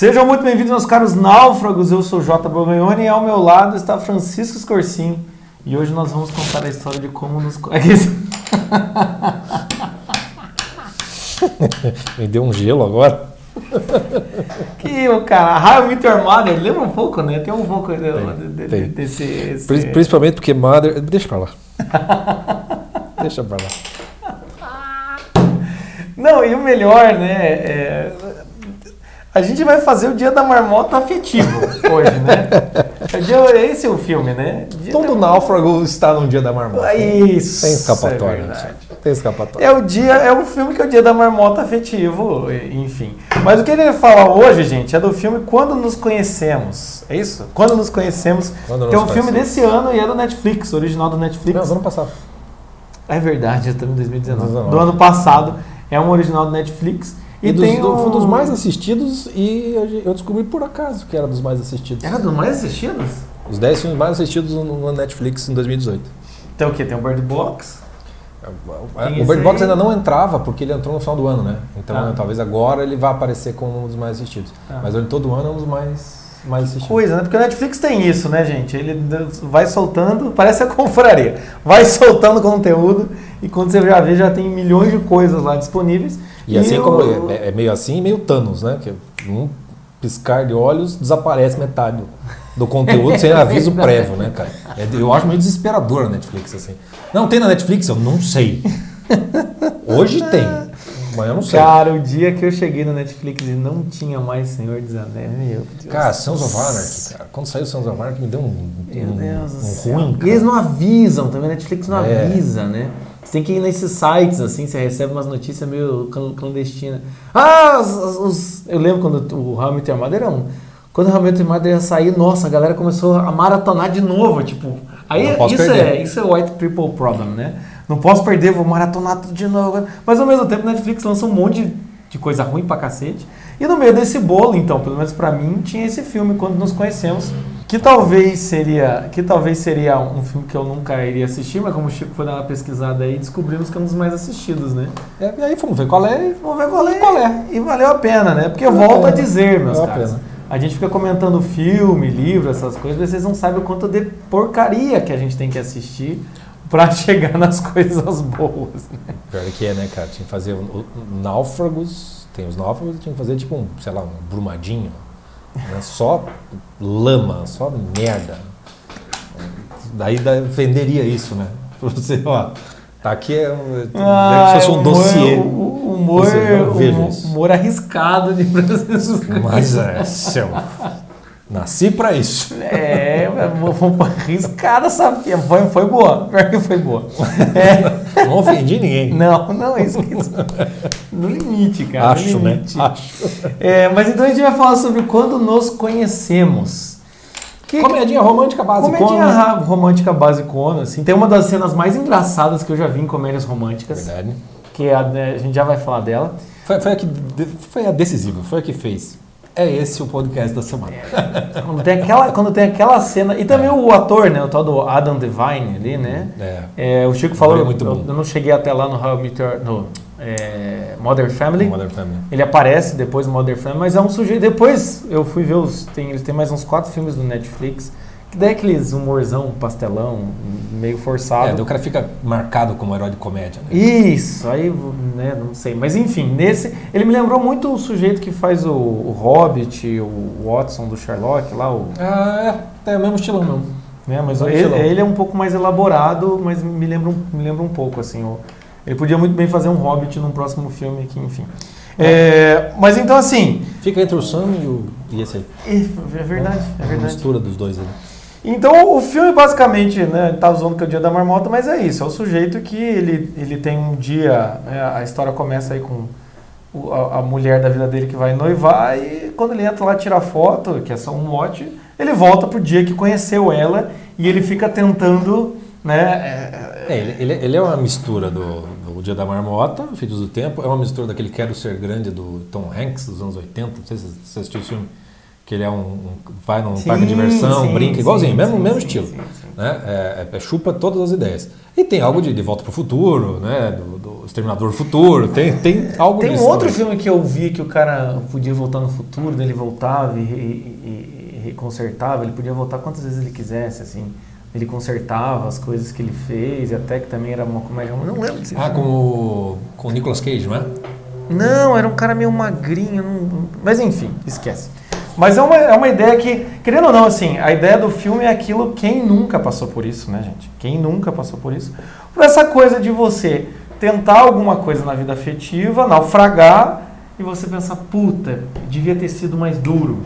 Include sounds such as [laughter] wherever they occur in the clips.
Sejam muito bem-vindos, meus caros náufragos. Eu sou J. Borgonhoni e ao meu lado está Francisco Scorsin. E hoje nós vamos contar a história de como nos. [laughs] Me deu um gelo agora. que o cara, How I Met Your Mother, lembra um pouco, né? Tem um pouco de, de, desse. Esse... Principalmente porque Mother. Deixa pra lá. Deixa pra lá. [laughs] Não, e o melhor, né? É, a gente vai fazer o Dia da Marmota afetivo [laughs] hoje, né? É esse é o filme, né? Dia Todo da... náufrago está no Dia da Marmota. Isso. Tem escapatória. É Tem escapatória. É o dia, é o filme que é o Dia da Marmota afetivo, enfim. Mas o que ele fala hoje, gente, é do filme Quando Nos Conhecemos. É isso? Quando Nos Conhecemos. Quando que é um filme desse ano e é do Netflix, original do Netflix. Não, do ano passado. É verdade, estamos em 2019. 2019. Do ano passado. É um original do Netflix. E, e dos, tem um... Foi dos mais assistidos e eu descobri por acaso que era dos mais assistidos. Era dos mais assistidos? Os 10 filmes mais assistidos no Netflix em 2018. Tem o quê? Tem o Bird Box? o Bird Box ainda não entrava porque ele entrou no final do ano, né? Então ah. talvez agora ele vá aparecer como um dos mais assistidos. Ah. Mas todo ano é um dos mais mais assistidos. Coisa, né? Porque o Netflix tem isso, né, gente? Ele vai soltando, parece a confraria. Vai [laughs] soltando conteúdo e quando você já vê, já tem milhões de coisas lá disponíveis. E, e assim eu... como é, é, meio assim, meio Thanos, né? Que um piscar de olhos desaparece metade do, do conteúdo sem [laughs] aviso prévio, né, cara? É, eu acho meio desesperador a Netflix assim. Não tem na Netflix? Eu não sei. Hoje tem. Mas eu não sei. Cara, o dia que eu cheguei no Netflix e não tinha mais Senhor dos Anéis, meu Deus. Cara, Sons of Anarchy, cara. Quando saiu Sons of Anarchy, me deu um, meu um, Deus um ruim. Cara. E eles não avisam também, a Netflix não é. avisa, né? Você tem que ir nesses sites, assim, você recebe umas notícias meio clandestinas. Ah, os, os, eu lembro quando o Your Mother era um. Quando o Your Mother ia sair, nossa, a galera começou a maratonar de novo, tipo... Aí isso é, isso é white people problem, né? Não posso perder, vou maratonar tudo de novo. Mas ao mesmo tempo, Netflix lança um monte de, de coisa ruim pra cacete. E no meio desse bolo, então, pelo menos para mim, tinha esse filme quando nos conhecemos, que talvez seria, que talvez seria um filme que eu nunca iria assistir, mas como o Chico foi dar uma pesquisada aí, descobrimos que é um dos mais assistidos, né? É, e aí fomos ver qual é, vamos ver qual é, qual é. E valeu a pena, né? Porque eu volto a dizer, meus valeu caros. A, a gente fica comentando filme, livro, essas coisas, mas vocês não sabem o quanto de porcaria que a gente tem que assistir para [laughs] chegar nas coisas boas. Né? Pior que é, né, cara? Tinha que fazer o, o, náufragos, tem os náufragos, tinha que fazer tipo um, sei lá, um brumadinho. Né? Só lama, só merda. Daí, daí venderia isso, né? [laughs] Pra você, ó. Tá aqui é um, ah, se fosse um dossiê. O humor, humor, humor arriscado de Francisco. Mas é, seu. Nasci para isso. É, arriscada, sabe? Que foi, foi boa. Pior que foi boa. É. Não ofendi ninguém. [laughs] Não, não, é isso, isso. [laughs] No limite, cara. Acho, né? limite. né? Acho. É, mas então a gente vai falar sobre quando nos conhecemos. Que, comedinha romântica basicona. Comedinha romântica basicona, assim. Tem uma das cenas mais engraçadas que eu já vi em comédias românticas. Verdade. Que é a, a gente já vai falar dela. Foi, foi, a que, foi a decisiva, foi a que fez é esse o podcast da semana. É. [laughs] Quando, tem aquela, quando tem aquela cena. E também é. o ator, né? O tal do Adam Devine ali, né? É. é o Chico falou. Muito eu, eu, não cheguei até lá no How Meter, no é, Modern Family. Modern Family. Ele aparece depois no Modern Family, mas é um sujeito. Depois eu fui ver os. Tem, ele tem mais uns quatro filmes do Netflix. Que daí é aqueles humorzão, pastelão, meio forçado. É, daí o cara fica marcado como herói de comédia, né? Isso, aí, né, não sei. Mas enfim, nesse. Ele me lembrou muito o sujeito que faz o, o Hobbit, o Watson do Sherlock lá. O... Ah, é, é o mesmo estilão mesmo. É, mas ele, ele, é um pouco mais elaborado, mas me lembra, me lembra um pouco, assim. O, ele podia muito bem fazer um Hobbit num próximo filme que, enfim. É, é mas então assim. Fica entre o Sam e, o, e esse aí. É, verdade, é, é verdade. A mistura dos dois ali. Então o filme basicamente, né, tá usando que é o dia da marmota, mas é isso, é o sujeito que ele, ele tem um dia, né, a história começa aí com o, a, a, mulher da vida dele que vai noivar e quando ele entra lá tirar foto, que é só um mote, ele volta pro dia que conheceu ela e ele fica tentando, né... É, é, ele, ele, ele, é uma mistura do, do Dia da Marmota, Filhos do Tempo, é uma mistura daquele Quero Ser Grande do Tom Hanks dos anos 80, não sei se você assistiu o filme que ele é um, um vai num sim, parque de diversão, sim, brinca, igualzinho, sim, mesmo, mesmo estilo. Né? É, é, chupa todas as ideias. E tem algo de, de Volta para o Futuro, né? Do, do Exterminador Futuro, tem, tem algo Tem um outro também. filme que eu vi que o cara podia voltar no futuro, ele voltava e, e, e- consertava, ele podia voltar quantas vezes ele quisesse, assim. Ele consertava as coisas que ele fez, e até que também era uma comédia. Não lembro desse Ah, filme. com o, com o Nicolas Cage, não é? Não, era um cara meio magrinho. não- Mas enfim, esquece. Mas é uma, é uma ideia que, querendo ou não, assim, a ideia do filme é aquilo, quem nunca passou por isso, né, gente? Quem nunca passou por isso? Por essa coisa de você tentar alguma coisa na vida afetiva, naufragar, e você pensar, puta, devia ter sido mais duro.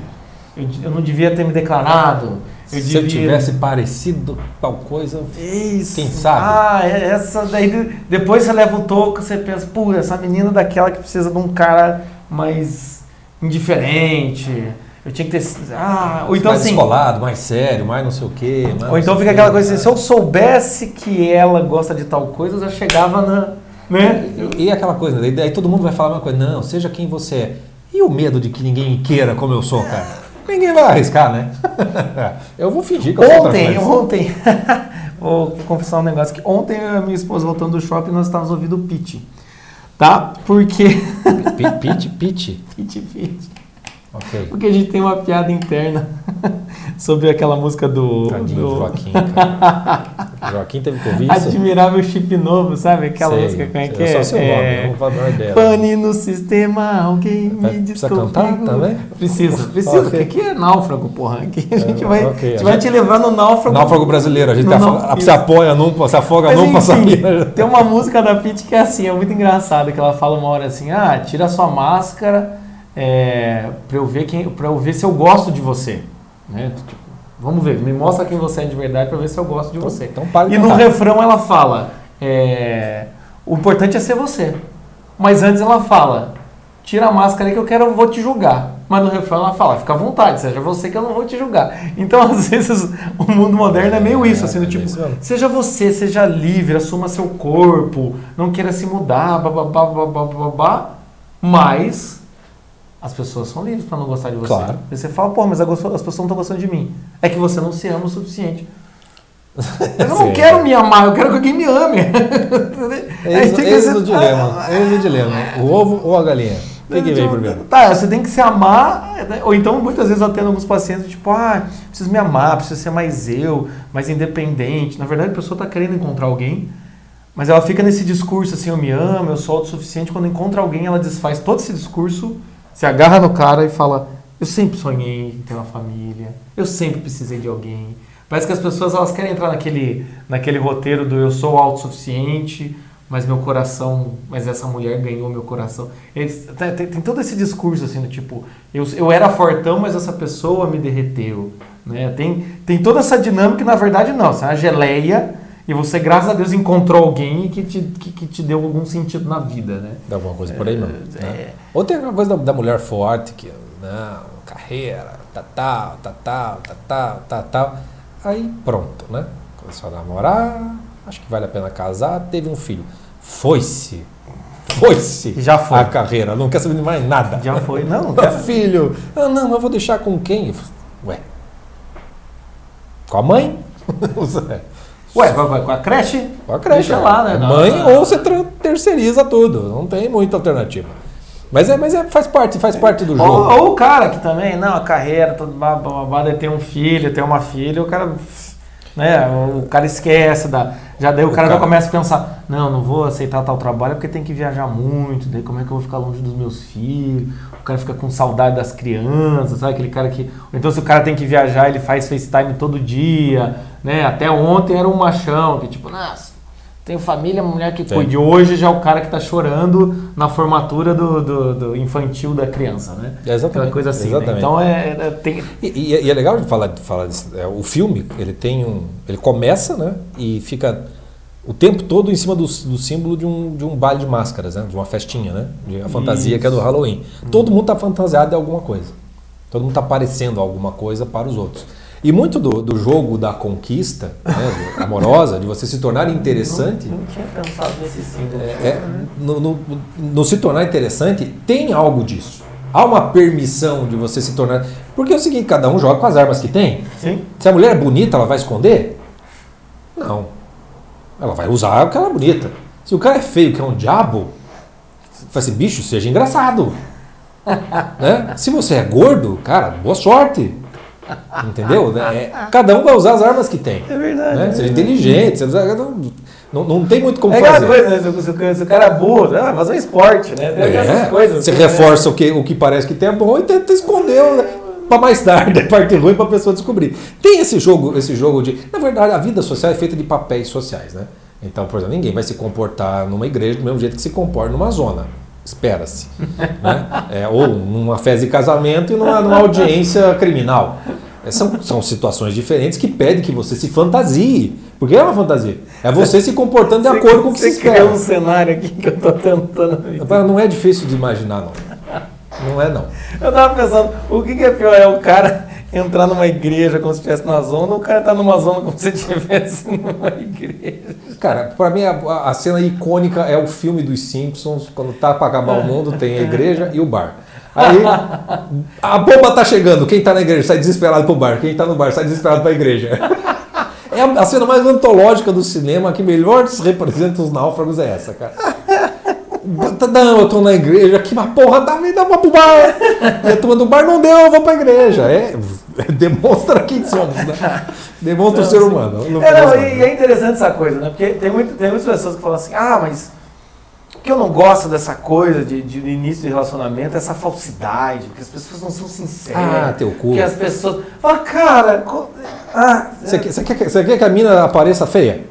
Eu, eu não devia ter me declarado. Eu Se eu devia... tivesse parecido tal coisa, Isso. Quem sabe? Ah, é essa daí. de- Depois você leva o toco, você pensa, pô, essa menina daquela que precisa de um cara mais indiferente. Eu tinha que ter. Ah, ou então mais assim. descolado, mais sério, mais não sei o quê. mais Ou então fica o aquela coisa assim, se eu soubesse que ela gosta de tal coisa, eu já chegava na. Né? E, e aquela coisa, daí, daí todo mundo vai falar uma coisa, não, seja quem você é. E o medo de que ninguém queira como eu sou, cara? Ninguém vai arriscar, né? [laughs] eu vou fingir que eu sou Ontem, coisa. ontem. [laughs] Vou confessar um negócio que ontem eu e a minha esposa voltando do shopping nós estávamos ouvindo pitch. Tá? Porque. Pi- Pit, pit. pitch, pitch. Ok. Porque a gente tem uma piada interna [laughs] sobre aquela música do. Tadinho do Joaquim, cara. [laughs] Joaquim teve que isso. Admirável Chip Novo, sabe? Aquela Sei. música como é que Eu é? só sei o nome, É, não vou falar ideia. Pane no sistema, alguém Vai- me precisa desconfigura. cantar também? Precisa, [laughs] precisa, Ok. porque aqui é náufrago, porra. Aqui a gente É, vai, ok. a gente A vai gente- te levar no náufrago. Náufrago brasileiro, a gente tá, se apoia num, se afoga Mas num, passa tem uma música da Pitty que é assim, é muito engraçada, que ela fala uma hora assim, ah, tira sua máscara é, pra, eu ver quem, pra eu ver se eu gosto de você. Né? Tipo, vamos ver, me mostra quem você é de verdade pra ver se eu gosto de você. Então para E no refrão ela fala, é, o importante é ser você. Mas antes ela fala, tira a máscara aí que eu quero, eu vou te julgar. Mas no refrão ela fala, fica à vontade, seja você que eu não vou te julgar. Então [laughs] às vezes o mundo moderno é meio isso, assim, do É, tipo, seja você, seja livre, assuma seu corpo, não queira se mudar, bababá, bababá, babá, mas as pessoas são livres para não gostar de você. Claro. Aí você fala, pô, mas as pessoas não estão gostando de mim. É que você não se ama o suficiente. [laughs] Eu não Sim. quero me amar, eu quero que alguém me ame. Eis, tem que eis ser- o dilema. Eis o dilema. O [laughs] ovo ou a galinha? O que, vem primeiro? Tá, você tem que se amar, né? ou então muitas vezes eu atendo alguns pacientes, tipo, ah, preciso me amar, preciso ser mais eu, mais independente. Na verdade, a pessoa tá querendo encontrar alguém, mas ela fica nesse discurso assim, eu me amo, eu sou autossuficiente. Quando encontra alguém, ela desfaz todo esse discurso, se agarra no cara e fala, eu sempre sonhei em ter uma família, eu sempre precisei de alguém. Parece que as pessoas elas querem entrar naquele, naquele roteiro do eu sou autossuficiente, mas meu coração, mas essa mulher ganhou meu coração. Eles- tem, tem- tem todo esse discurso assim do tipo, eu, eu era fortão, mas essa pessoa me derreteu. Né? Tem, tem toda essa dinâmica na verdade não, você é uma geleia e você, graças a Deus, encontrou alguém que te, que, que te deu algum sentido na vida. Né? Dá alguma coisa por aí, não? É. Né? Ou tem aquela coisa da, da mulher forte, que, não, carreira, tá, tal, tá, tal, tá, tal, tá, tal. Aí pronto, né? Começou a namorar, acho que vale a pena casar, teve um filho. Foi-se. Foi-se. Já foi. A carreira, não quer saber de mais nada. Já foi, não, [laughs] cara. filho, ah, não, eu vou deixar com quem? Ué, com a mãe? [laughs] Ué, vai, vai com a creche? Com a creche. Deixa lá, né? é Não, Mãe não. ou você terceiriza tudo. Não tem muita alternativa. Mas, é, mas é, faz parte, faz parte do jogo. Ou, ou o cara que também, não, a carreira, tudo babado, tem um filho, tem uma filha, o cara, né, o cara esquece da. Já daí o, O cara, já cara- começa a pensar, não, não vou aceitar tal trabalho porque tem que viajar muito, daí como é que eu vou ficar longe dos meus filhos? O cara fica com saudade das crianças, sabe? Aquele cara que. Então se o cara tem que viajar, ele faz FaceTime todo dia, né? Até ontem era um machão, que tipo, nossa. Tenho família, mulher que Sim. cuide. Hoje já é o cara que tá chorando na formatura do, do- do infantil da criança, né? Exatamente, Aquela coisa assim. né? exatamente. Então é, é- tem. E, e é- e é legal de falar, de falar disso. É, o filme, ele tem um. Ele começa, né? E fica o tempo todo em cima do, do símbolo de um, de um baile de máscaras, né? De uma festinha, né? De a fantasia que é do Halloween. Todo mundo está fantasiado de alguma coisa. Todo mundo está parecendo alguma coisa para os outros. E muito do, do jogo da conquista né, amorosa, de você se tornar interessante, Não tinha pensado nesse símbolo. é, no, no- no se tornar interessante, tem algo disso. Há uma permissão de você se tornar. Porque é o seguinte, cada um joga com as armas que tem. Sim. Se a mulher é bonita, ela vai esconder? Não. Ela vai usar aquela bonita. Se o cara é feio, que é um diabo, vai ser bicho, seja engraçado. [laughs] né? Se você é gordo, cara, boa sorte. Entendeu? É, cada um vai usar as armas que tem. É verdade. Né? é Seja verdade. inteligente, seja, não, não, não tem muito como É aquela fazer. coisa, né? Se, o- se o- o cara é burro, ah, um esporte, né? Tem É, coisas. você assim, né? reforça o, que, o que parece que tem é bom e tenta esconder né? Para mais tarde, [laughs] a parte ruim para a pessoa descobrir. Tem esse jogo, esse jogo de. Na verdade, a vida social é feita de papéis sociais, né? Então, por exemplo, ninguém vai se comportar numa igreja do mesmo jeito que se comporta numa zona. Espera-se. né? É, ou numa festa de casamento e numa, numa audiência criminal. É, São, são situações diferentes que pedem que você se fantasie. Porque é uma fantasia. É você se comportando de Você- acordo com o que você se espera. criou um cenário aqui que eu tô tentando. Não é difícil de imaginar, não. Não é, não. Eu tava pensando, o que, que é pior? É o cara [laughs] entrar numa igreja como se estivesse na zona, ou o cara tá numa zona como se [laughs] estivesse numa igreja. Cara, pra mim a, a cena icônica é o filme dos Simpsons, quando tá pra acabar o mundo, tem a igreja e o bar. Aí [laughs] a bomba tá chegando, quem tá na igreja sai desesperado pro bar, quem tá no bar sai desesperado pra igreja. É a, a cena mais antológica do cinema, que melhor representa os náufragos é essa, cara. Não, eu tô na igreja, que uma porra dá, me dá uma pro bar. E a turma do bar não deu, eu vou pra igreja. É, [laughs] demonstra quem somos, né? Demonstra o ser sim. humano. no É, não, das e contas. é interessante essa coisa, né? Porque tem, muito, tem muitas pessoas que falam assim, ah, mas o que eu não gosto dessa coisa de, de início de relacionamento é essa falsidade, porque as pessoas não são sinceras. Ah, teu cu. Porque as pessoas. Fala, cara, co- ah, Você quer, você, quer, você quer que a mina apareça feia?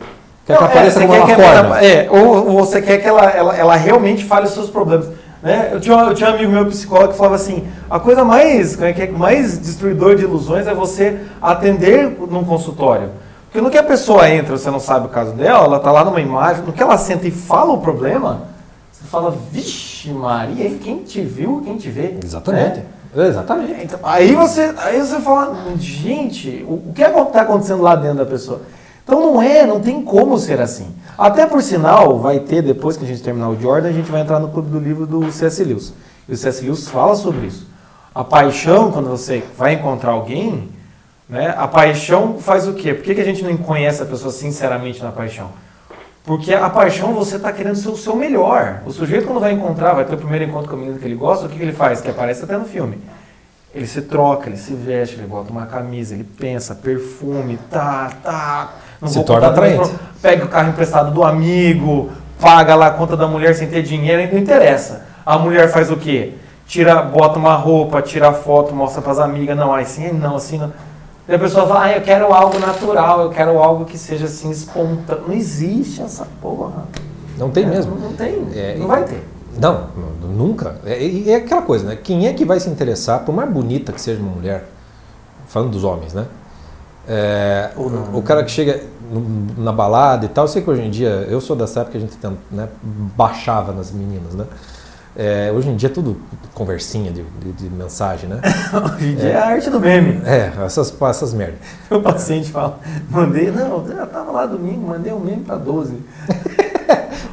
Quer que Não, apareça é, com você uma quer que ela-? É, ou, ou você quer que ela, ela, ela realmente fale os seus problemas. Né? Eu, tinha, eu tinha um amigo meu psicólogo que falava assim: a coisa mais, como é é, mais destruidor de ilusões é você atender num consultório. Porque no que a pessoa entra, você não sabe o caso dela, ela está lá numa imagem, no que ela senta e fala o problema, você fala, vixe Maria, quem te viu, quem te vê. Exatamente. Né? Exatamente. Então, aí, você, aí você fala, gente, o, o que está acontecendo lá dentro da pessoa? Então não é, não tem como ser assim. Até por sinal, vai ter, depois que a gente terminar o Jordan, a gente vai entrar no clube do livro do C.S. Lewis. E o C.S. Lewis fala sobre isso. A paixão, quando você vai encontrar alguém, né, a paixão faz o quê? Por que, que a gente não conhece a pessoa sinceramente na paixão? Porque a paixão você está querendo ser o seu melhor. O sujeito, quando vai encontrar, vai ter o primeiro encontro com a menina que ele gosta, o que, que ele faz? Que aparece até no filme. Ele se troca, ele se veste, ele bota uma camisa, ele pensa, perfume, tá, tá. Não Se torna atraente. Pega o carro emprestado do amigo, paga lá a conta da mulher sem ter dinheiro, não interessa. A mulher faz o quê? Tira, bota uma roupa, tira a foto, mostra pras amigas, não, assim não, assim não. E a pessoa fala, ah, eu quero algo natural, eu quero algo que seja assim espontâneo. Não existe essa porra. Não tem mesmo. Não, não tem. É, não e- vai ter. Não, nu- nunca. É, e é aquela coisa, né? Quem é que vai se interessar, por mais bonita que seja uma mulher, falando dos homens, né? É, o cara que chega na balada e tal, eu sei que hoje em dia, eu sou dessa época que a gente né, baixava nas meninas, né? É, hoje em dia é tudo conversinha de, de- de mensagem, né? [laughs] Hoje em dia é a arte do meme. É, essas, essas merdas. [laughs] Meu paciente fala, mandei, não, eu tava lá domingo, mandei um meme pra 12. [laughs]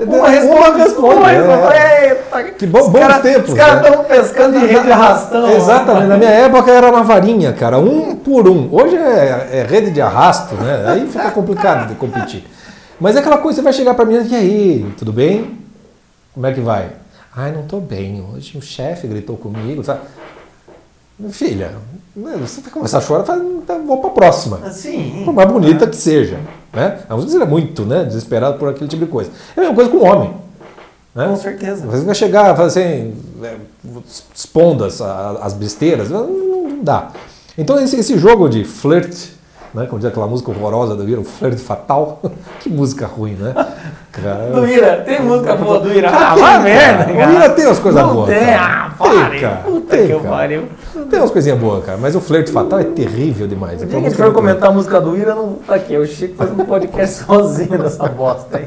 Uma responde, uma é. responde. Eita, Que bom- bons cara- tempos, Os caras né? estão pescando de rede de arrastão. Exatamente, na minha época era uma varinha, cara, um por um. Hoje é, é rede de arrasto, né? Aí fica complicado de competir. Mas é aquela coisa, você vai chegar pra mim e aí, tudo bem? Como é que vai? Ai, não tô bem. Hoje o chefe gritou comigo, sabe? Filha, você vai começar a chorar, fala, então vamos pra próxima. Assim. Por mais bonita que seja. Né? A música seria muito né, desesperado por aquele tipo de coisa. É a mesma coisa com o homem. Né? Com certeza. Você vai chegar e falar assim, é, expondo as, a- as besteiras, não, não dá. Então esse, esse jogo de flirt, né, como diz aquela música horrorosa do Ira, o flirt fatal, [laughs] que música ruim, né? Cara, [laughs] Do Ira, tem música boa do Ira. Ah, tem, vai cara. merda, O cara. Ira tem as coisas boas, Tem, cara. ah, Tem, pare. cara. Puta Tem, que cara. pariu. tem umas coisinhas boas, cara, mas o flirt fatal é terrível demais. O É que a gente for comentar a música do Ira, não tá aqui. É o Chico fazendo um podcast [laughs] sozinho dessa bosta aí.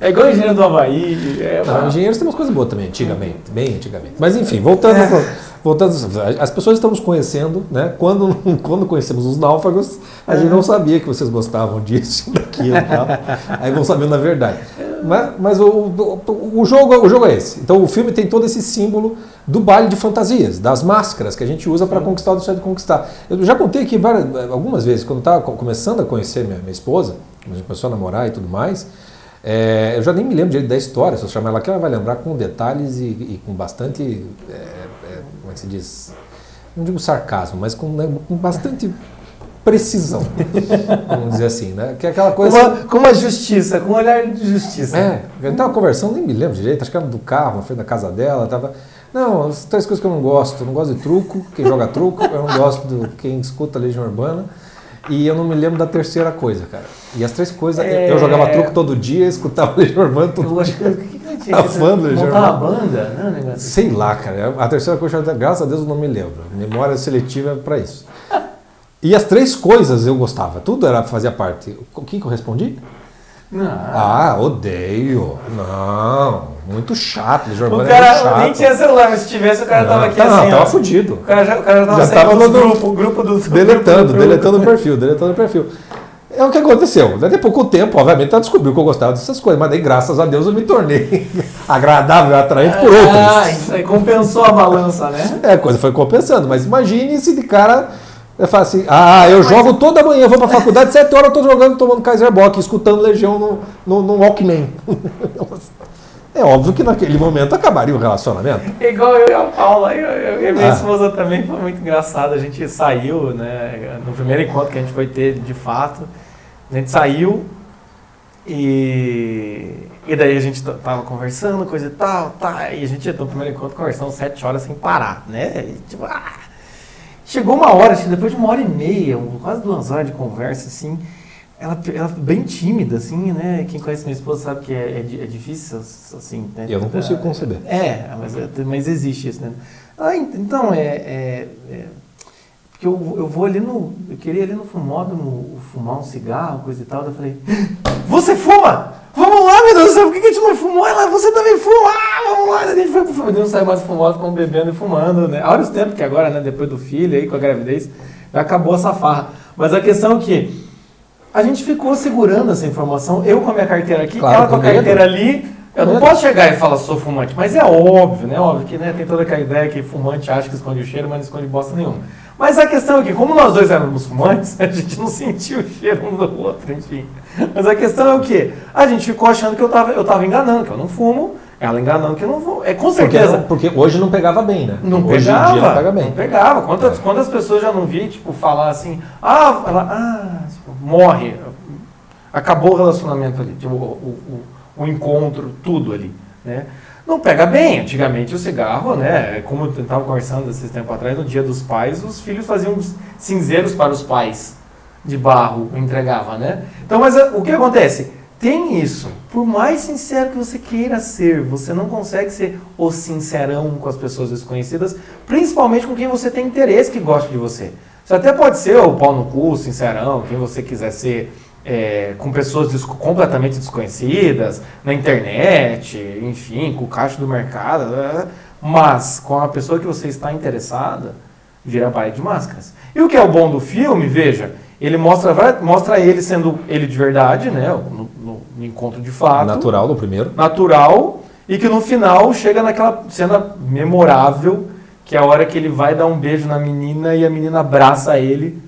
É igual o engenheiro do Havaí. É Não, engenheiros tem umas coisas boas também, antigamente, bem antigamente. Mas enfim, voltando, voltando as pessoas estamos conhecendo, né? Quando, [laughs] quando conhecemos os náufragos, a gente não sabia que vocês gostavam disso, [laughs] daquilo tal. Aí vão sabendo a verdade. Mas, mas o, o, o jogo, o jogo é esse. Então o filme tem todo esse símbolo do baile de fantasias, das máscaras que a gente usa para conquistar o desejo de conquistar. Eu já contei aqui várias, algumas vezes, quando estava começando a conhecer minha, minha esposa, a gente começou a namorar e tudo mais, é, eu já nem me lembro direito da história, se eu chamar ela aqui, ela vai lembrar com detalhes e, e com bastante, é, é, é que se diz, não digo sarcasmo, mas com, né, com bastante precisão, vamos dizer assim, né? Que é aquela coisa... Com uma, com uma justiça, com um olhar de justiça. É, a gente estava conversando, nem me lembro direito, acho que era do carro, na frente da casa dela, tava... Não, as três coisas que eu não gosto. Eu não gosto de truco, quem joga truco, eu não gosto de quem escuta Legião Urbana. E eu não me lembro da terceira coisa, cara. E as três coisas, é... eu jogava truco todo dia, escutava Legião Urbana todo eu acho que, eu tinha? fã do Legião Urbana. banda? Não, negócio Sei lá, cara. A terceira coisa, graças a Deus, eu não me lembro. Memória seletiva é para isso. E as três coisas eu gostava, tudo era fazia parte. O que, que eu respondi? Não. Ah, odeio. Não, muito chato. O cara é chato. nem tinha celular, mas se tivesse o cara não, tava aqui não, assim. Não, tava fudido. O cara já, o cara tava, já tava no grupo, grupo do deletando, grupo do deletando o perfil, deletando o perfil. É o que aconteceu. Daí pouco tempo, obviamente, ela descobriu que eu gostava dessas coisas, mas daí, graças a Deus, eu me tornei [laughs] agradável, atraente por outros. Ah, isso aí compensou a balança, né? É, a coisa foi compensando, mas imagine se de cara eu falo assim, ah, eu jogo toda manhã, vou pra faculdade, sete horas eu tô jogando, tomando Kaiser Bock, escutando Legião no, no, no Walkman. [laughs] É óbvio que naquele momento acabaria o relacionamento. Igual eu e a Paula, eu, eu e minha ah. esposa também foi muito engraçado. A gente saiu, né? No primeiro encontro que a gente foi ter de fato, a gente saiu e, e daí a gente tava conversando, coisa e tal, tá, e a gente no primeiro encontro conversando sete horas sem parar, né? E, tipo, ah, Chegou uma hora, depois de uma hora e meia, quase duas horas de conversa, assim, ela, ela bem tímida, assim, né? Quem conhece minha esposa sabe que é, é, é difícil, assim, né? Eu não consigo conceber. É, mas, é, mas existe isso, né? Ah, então, é, é, é porque eu, eu vou ali no. Eu queria ali no fumódromo fumar um cigarro, coisa e tal. Daí eu falei: Você fuma? Vamos lá, meu Deus do céu, por que a gente não fumou? Ela, você também fuma, ah, vamos lá. A gente foi pro fumódromo, não saiu mais fumado, ficou bebendo e fumando, né? Há os tempos que agora, né, depois do filho aí, com a gravidez, acabou essa farra. Mas a questão é que a gente ficou segurando essa informação, eu com a minha carteira aqui, claro, ela com a carteira ali. Eu não posso chegar e falar sou fumante, mas é óbvio, né? Óbvio que né, tem toda aquela ideia que fumante acha que esconde o cheiro, mas não esconde bosta nenhuma. Mas a questão é que, como nós dois éramos fumantes, [laughs] a gente não sentiu o cheiro um do outro, enfim. Mas a questão é o quê? A gente ficou achando que eu estava eu tava enganando, que eu não fumo, ela enganando que eu não fumo. É com certeza. Porque, porque hoje não pegava bem, né? Não hoje pegava. Em dia não pega bem. Não pegava. Quantas, é. quantas pessoas já não vi, tipo, falar assim, ah, ela, ah tipo, morre. Acabou o relacionamento ali, tipo, o, o, o encontro, tudo ali, né? Não pega bem. Antigamente o cigarro, né? Como eu estava conversando esses tempo atrás, no dia dos pais, os filhos faziam cinzeiros para os pais de barro, entregava, né? Então, mas o que acontece? Tem isso. Por mais sincero que você queira ser, você não consegue ser o sincerão com as pessoas desconhecidas, principalmente com quem você tem interesse que gosta de você. Você até pode ser o pau no cu, sincerão, quem você quiser ser é, com pessoas des completamente desconhecidas, na internet, enfim, com o caixa do mercado, né? mas com a pessoa que você está interessada, vira baile de máscaras. E o que é o bom do filme, veja, ele mostra, mostra ele sendo ele de verdade, né, no, no, no encontro de fato. Natural no primeiro. Natural, e que no final chega naquela cena memorável, que é a hora que ele vai dar um beijo na menina e a menina abraça ele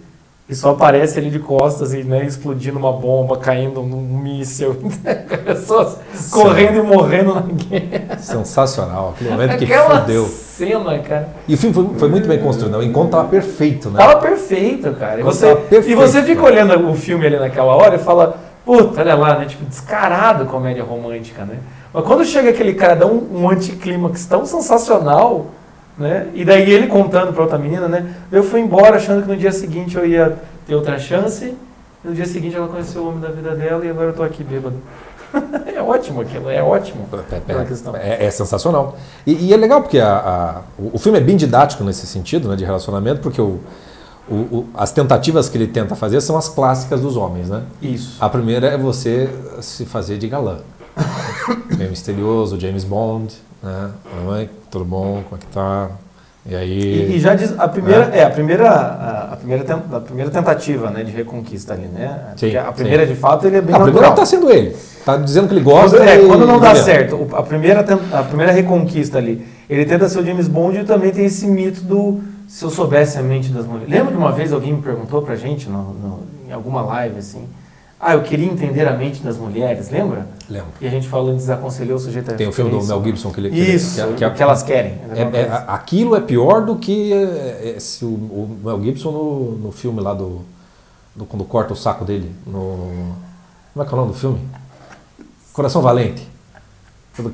e só aparece ali de costas e né, explodindo uma bomba, caindo num míssil, [laughs] pessoas correndo e morrendo na guerra. Sensacional, aquele momento que Aquela fodeu. cena, cara. E o filme foi, foi muito bem construído, né? o encontro tava perfeito, né? Tava perfeito, cara. E você, perfeito, e você fica olhando o filme ali naquela hora e fala, puta, olha lá, né? Tipo, descarado comédia romântica, né? Mas quando chega aquele cara, dá um, um anticlímax tão sensacional né? E daí ele contando para outra menina, né? Eu fui embora achando que no dia seguinte eu ia ter outra chance. E no dia seguinte ela conheceu o homem da vida dela e agora eu estou aqui bêbado. [laughs] é ótimo aquilo, é ótimo. É, é, é sensacional. E, e, é legal porque a, a, o filme é bem didático nesse sentido, né, de relacionamento, porque o, o, o, as tentativas que ele tenta fazer são as clássicas dos homens, né? Isso. A primeira é você se fazer de galã. [laughs] [coughs] Meio misterioso, James Bond, né? Oi, tudo bom? Como é que tá? E aí. E, e já diz a primeira é, é a primeira a, a, primeira a primeira tentativa, né, de reconquista ali, né? Sim, a primeira sim. de fato ele é bem a natural. primeira está sendo ele. Tá dizendo que ele gosta. Quando, é, quando não dá certo, a primeira a primeira reconquista ali, ele tenta ser o James Bond e também tem esse mito do se eu soubesse a mente das mulheres. Lembra que uma vez alguém me perguntou pra gente no, no, em alguma live assim, Ah, eu queria entender a mente das mulheres, lembra? Lembro. E a gente falou, desaconselhou o sujeito a Tem o filme do. Mel Gibson que ele que- Isso, que, o que, que elas querem. é- é- a- aquilo é pior do que é, é, se o, o Mel Gibson no, no filme lá do, do- quando corta o saco dele no como é que é o nome do filme? Coração Valente. Quando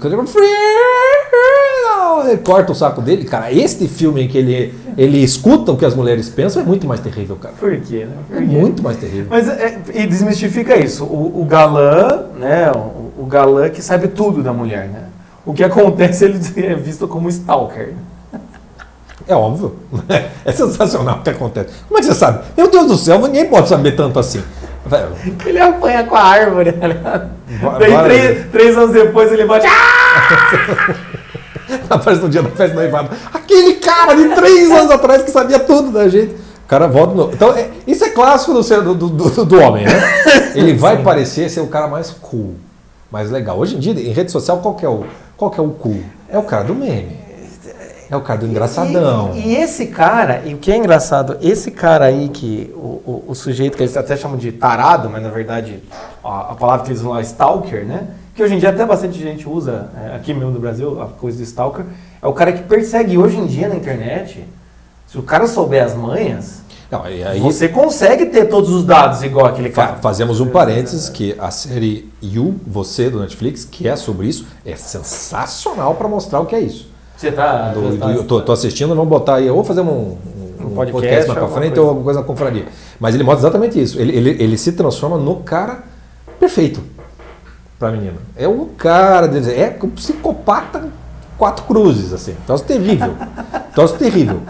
ele ele corta o saco dele, cara. Este filme em que ele ele escuta o que as mulheres pensam é muito mais terrível, cara. Por quê, né? Por É quê? muito mais terrível. Mas é, e desmistifica isso. O, o galã, né? O, o galã que sabe tudo da mulher, né? O que acontece, ele [laughs] é visto como stalker. né? É óbvio. [laughs] É sensacional o que acontece. Como é que você sabe? Meu Deus do céu, ninguém pode saber tanto assim. Ele apanha com a árvore, tá ligado? Va- Daí três, três anos depois ele bate. [laughs] [laughs] Aparece no dia da festa do noivado. Aquele cara de três anos atrás que sabia tudo da gente. O cara volta novo. Então, é- isso é clássico do, ser- do, do, do- homem, né? [laughs] Ele vai parecer ser o cara mais cool, mais legal. Hoje em dia, em rede social, qual que é o, qual que é o cool? É o cara do meme. É o cara do engraçadão. E, e esse cara, e o que é engraçado, esse cara aí que o, o, o sujeito que eles até chamam de tarado, mas na verdade a, a palavra que eles usam lá é stalker, né? Que hoje em dia até bastante gente usa, é, aqui mesmo no Brasil, a coisa do stalker, é o cara que persegue hoje em dia na internet. Se o cara souber as manhas, Não, aí, você consegue ter todos os dados igual aquele cara. fazemos um parênteses que a série You, Você, do Netflix, que é sobre isso, é sensacional para mostrar o que é isso. Você tá. Do- você tá- eu tô, tô assistindo, vamos botar aí, ou fazer um, um- Um podcast, podcast, mais pra alguma frente coisa. ou alguma coisa na confraria. Mas ele mostra exatamente isso. Ele, ele, ele se transforma no cara perfeito pra menina. É o cara, é um psicopata quatro cruzes, assim. Troço terrível. Troço terrível.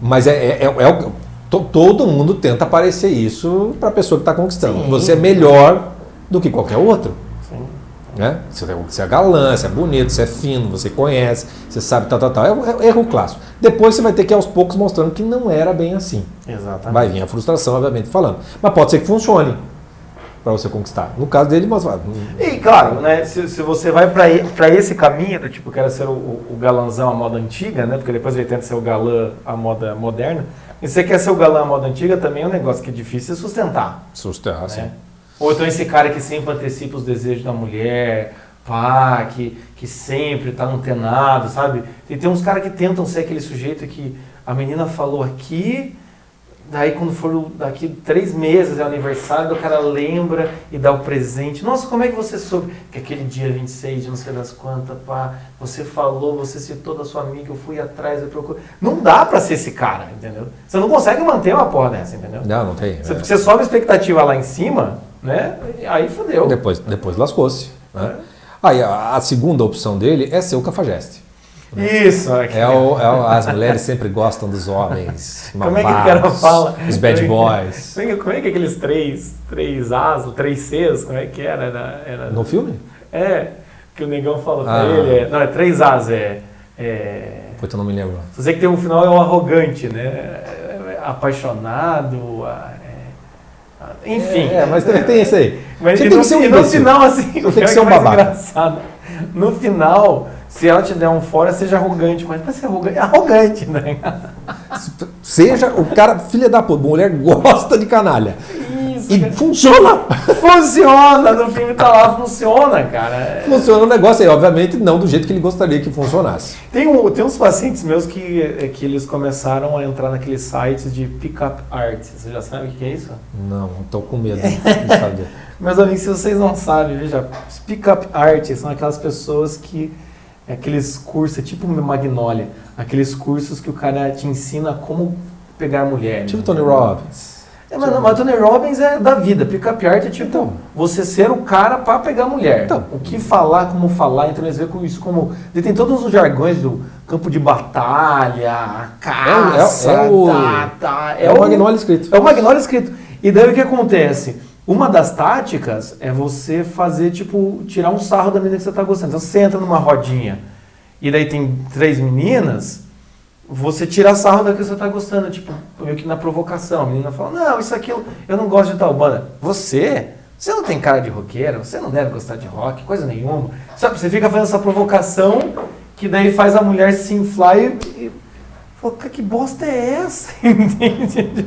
Mas é, é, é, é to- todo mundo tenta parecer isso pra pessoa que tá conquistando. Sim. Você é melhor do que qualquer outro. Sim. Né? Você, é- você é galã, você é bonito, você é fino, você conhece, você sabe tal, tal, tal. É, é, erro clássico. Depois você vai ter que ir aos poucos mostrando que não era bem assim. Exatamente. Vai vir a frustração, obviamente, falando. Mas pode ser que funcione para você conquistar. No caso dele, mas. E claro, né, se, se você vai para esse caminho, do tipo, quero ser o, o galanzão à moda antiga, né, porque depois ele tenta ser o galã à moda moderna, e você quer ser o galã à moda antiga, também é um negócio que é difícil de sustentar. Sustentar, né? Ou então esse cara que sempre antecipa os desejos da mulher, pá, que, que sempre tá antenado, sabe? E tem uns caras que tentam ser aquele sujeito que a menina falou aqui, daí quando for daqui três meses é o aniversário, o cara lembra e dá o presente. Nossa, como é que você soube que aquele dia 26 de não sei das quantas, pá, você falou, você citou da sua amiga, eu fui atrás, eu procurei. Não dá pra ser esse cara, entendeu? Você não consegue manter uma porra dessa, entendeu? Não, não tem. Você, é. você sobe a expectativa lá em cima, né? Aí fodeu. Depois, depois lascou-se. Né? Aí a, a segunda opção dele é ser o cafajeste. Isso, aqui. É o, é o- as mulheres sempre gostam dos homens. [laughs] Como é que o cara malvados, fala? Os bad é boys. Como é que, como é que aqueles três, três As, três Cs, como é que era? Era, era- No filme? É, que o negão falou pra Ah. ele. é- não, é três As, é. é Puta, eu não me lembro. só sei que tem um final, é o arrogante, né? É, Apaixonado, a- é- a- enfim. É, mas tem, tem esse aí. Mas Você e tem no, que ser um e no imbecil. final, assim, tem o que ser um é mais babaca. engraçado. No final, se ela te der um fora, seja arrogante. Mas pra ser arrogante, é [laughs] arrogante, né? Seja o cara, filha da puta, mulher gosta de canalha. Isso, E cara. funciona! Funciona, no filme tá lá, funciona, cara. Funciona o negócio aí, obviamente não do jeito que ele gostaria que funcionasse. Tem, um, tem uns pacientes meus que, é, que eles começaram a entrar naqueles sites de pick-up art. Você já sabe o que é isso? Não, tô com medo [laughs] de saber. Meus amigos, se vocês não sabem, veja, pick-up art são aquelas pessoas que. É Aqueles cursos, é tipo Magnolia, aqueles cursos que o cara te ensina como pegar mulher. Tipo Tony Robbins. É, mas, não, mas Tony Robbins é da vida. Pick-up art é tipo Então. você ser o cara para pegar mulher. Então. O que falar, como falar, então eles veem com isso como. Ele tem todos os jargões do campo de batalha, caça, é o- tá, tá. É, o Magnolia escrito. É o Magnolia escrito. E daí o que acontece? Uma das táticas é você fazer, tipo, tirar um sarro da menina que você tá gostando. Então você entra numa rodinha e daí tem três meninas, você tira sarro da que você tá gostando, tipo, meio que na provocação. A menina fala, não, isso aqui eu, eu não gosto de tal banda. Você? Você não tem cara de roqueira, você não deve gostar de rock, coisa nenhuma. Sabe, você fica fazendo essa provocação que daí faz a mulher se inflar e. e fala, "Cara, que bosta é essa? [laughs] Entende?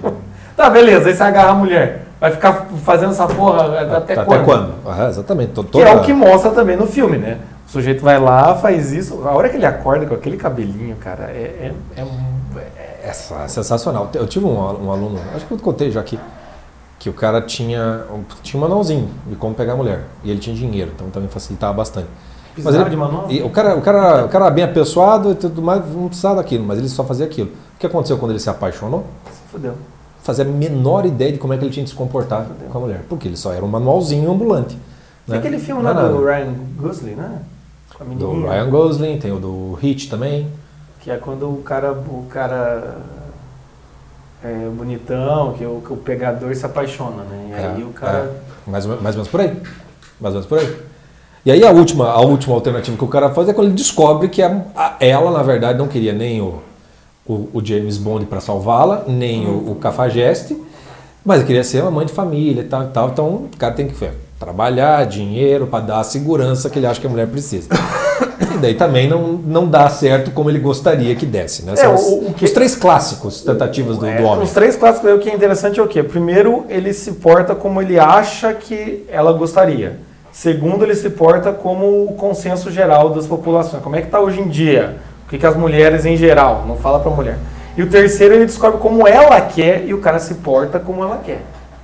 Tá, beleza, aí você agarra a mulher. Vai ficar fazendo essa porra até, até quando? quando? Ah, exatamente. Toda... Que é o que mostra também no filme, né? O sujeito vai lá, faz isso. A hora que ele acorda com aquele cabelinho, cara, é, é, é, é, é sensacional. Eu tive um, um, aluno, acho que eu contei já aqui, que o cara tinha, tinha um manualzinho de como pegar a mulher. E ele tinha dinheiro, então também facilitava bastante. Mas ele, de manual? o, cara, o, cara, o cara era bem apessoado e tudo mais, não precisava daquilo, mas ele só fazia aquilo. O que aconteceu quando ele se apaixonou? Se fudeu. Fazia a menor ideia de como é que ele tinha de se comportar com a mulher. Porque ele só era um manualzinho ambulante. Tem né? aquele filme lá do Ryan Gosling, né? do Ryan Gosling, tem o do Hit também. Que é quando o cara, o cara é bonitão, que o, que o pegador se apaixona, né? E é, aí o cara. É. Mais, mais ou menos por aí. Mais ou menos por aí. E aí a última, a última alternativa que o cara faz é quando ele descobre que a, a, ela, na verdade, não queria nem o, o, o James Bond para salvá-la, nem o, o Cafajeste, mas queria ser uma mãe de família e tal, e tal. Então o cara tem que trabalhar, dinheiro, para dar a segurança que ele acha que a mulher precisa. e daí também não, não dá certo como ele gostaria que desse. Né? É, o, o que, os três clássicos tentativas do, é, do homem. Os três clássicos, o que é interessante é o quê? Primeiro, ele se porta como ele acha que ela gostaria. Segundo, ele se porta como o consenso geral das populações. Como é que está hoje em dia? O que, que as mulheres em geral? Não fala para a mulher. E o terceiro, ele descobre como ela quer e o cara se porta como ela quer.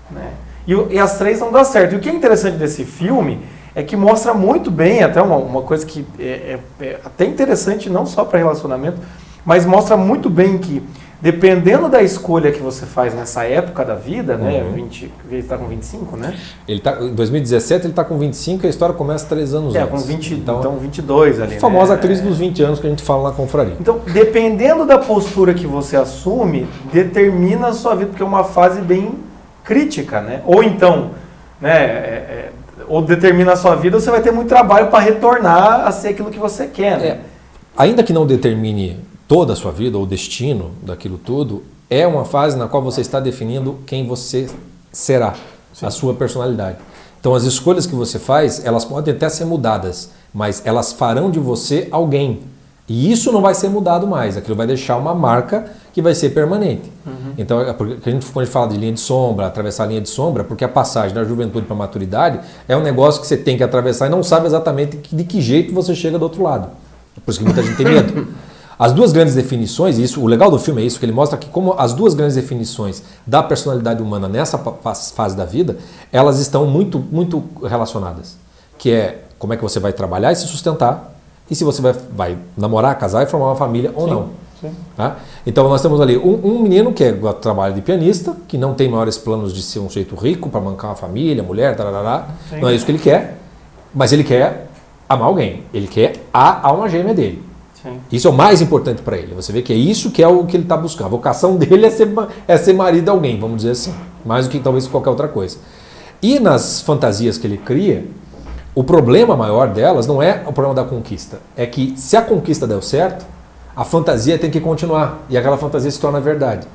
Né? E, e, as três não dá certo. E o que é interessante desse filme é que mostra muito bem, até uma, uma coisa que é, é, é até interessante não só para relacionamento, mas mostra muito bem que dependendo da escolha que você faz nessa época da vida, né, uhum. 20, ele está com 25, né? Ele tá, em 2017 ele está com 25 e a história começa três anos é, antes. É, com 20, então, então 22 ali. A famosa né? crise dos 20 anos que a gente fala na confraria. Então, dependendo da postura que você assume, determina a sua vida, porque é uma fase bem crítica, né? Ou então, né, é, é, ou determina a sua vida, você vai ter muito trabalho para retornar a ser aquilo que você quer. Né? É, ainda que não determine toda a sua vida ou destino daquilo tudo, é uma fase na qual você está definindo quem você será, Sim. a sua personalidade. Então as escolhas que você faz, elas podem até ser mudadas, mas elas farão de você alguém. E isso não vai ser mudado mais, aquilo vai deixar uma marca que vai ser permanente. Uhum. Então, é a gente, quando a gente fala de linha de sombra, atravessar a linha de sombra, porque a passagem da juventude para a maturidade é um negócio que você tem que atravessar e não sabe exatamente de que jeito você chega do outro lado. Por isso que muita gente tem medo. [laughs] As duas grandes definições, isso, o legal do filme é isso, que ele mostra que como as duas grandes definições da personalidade humana nessa fase da vida, elas estão muito, muito relacionadas. Que é como é que você vai trabalhar e se sustentar, e se você vai, vai namorar, casar e formar uma família ou Sim. não. Tá? Então nós temos ali um, um, menino que é trabalho de pianista, que não tem maiores planos de ser um jeito rico para mancar uma família, mulher, tarará. não é isso que ele quer, mas ele quer amar alguém, ele quer a alma gêmea dele. Isso é o mais importante para ele. Você vê que é isso que é o que ele está buscando. A vocação [laughs] dele é ser, é ser marido de alguém, vamos dizer assim, mais do que talvez qualquer outra coisa. E nas fantasias que ele cria, o problema maior delas não é o problema da conquista, é que se a conquista deu certo, a fantasia tem que continuar e aquela fantasia se torna verdade.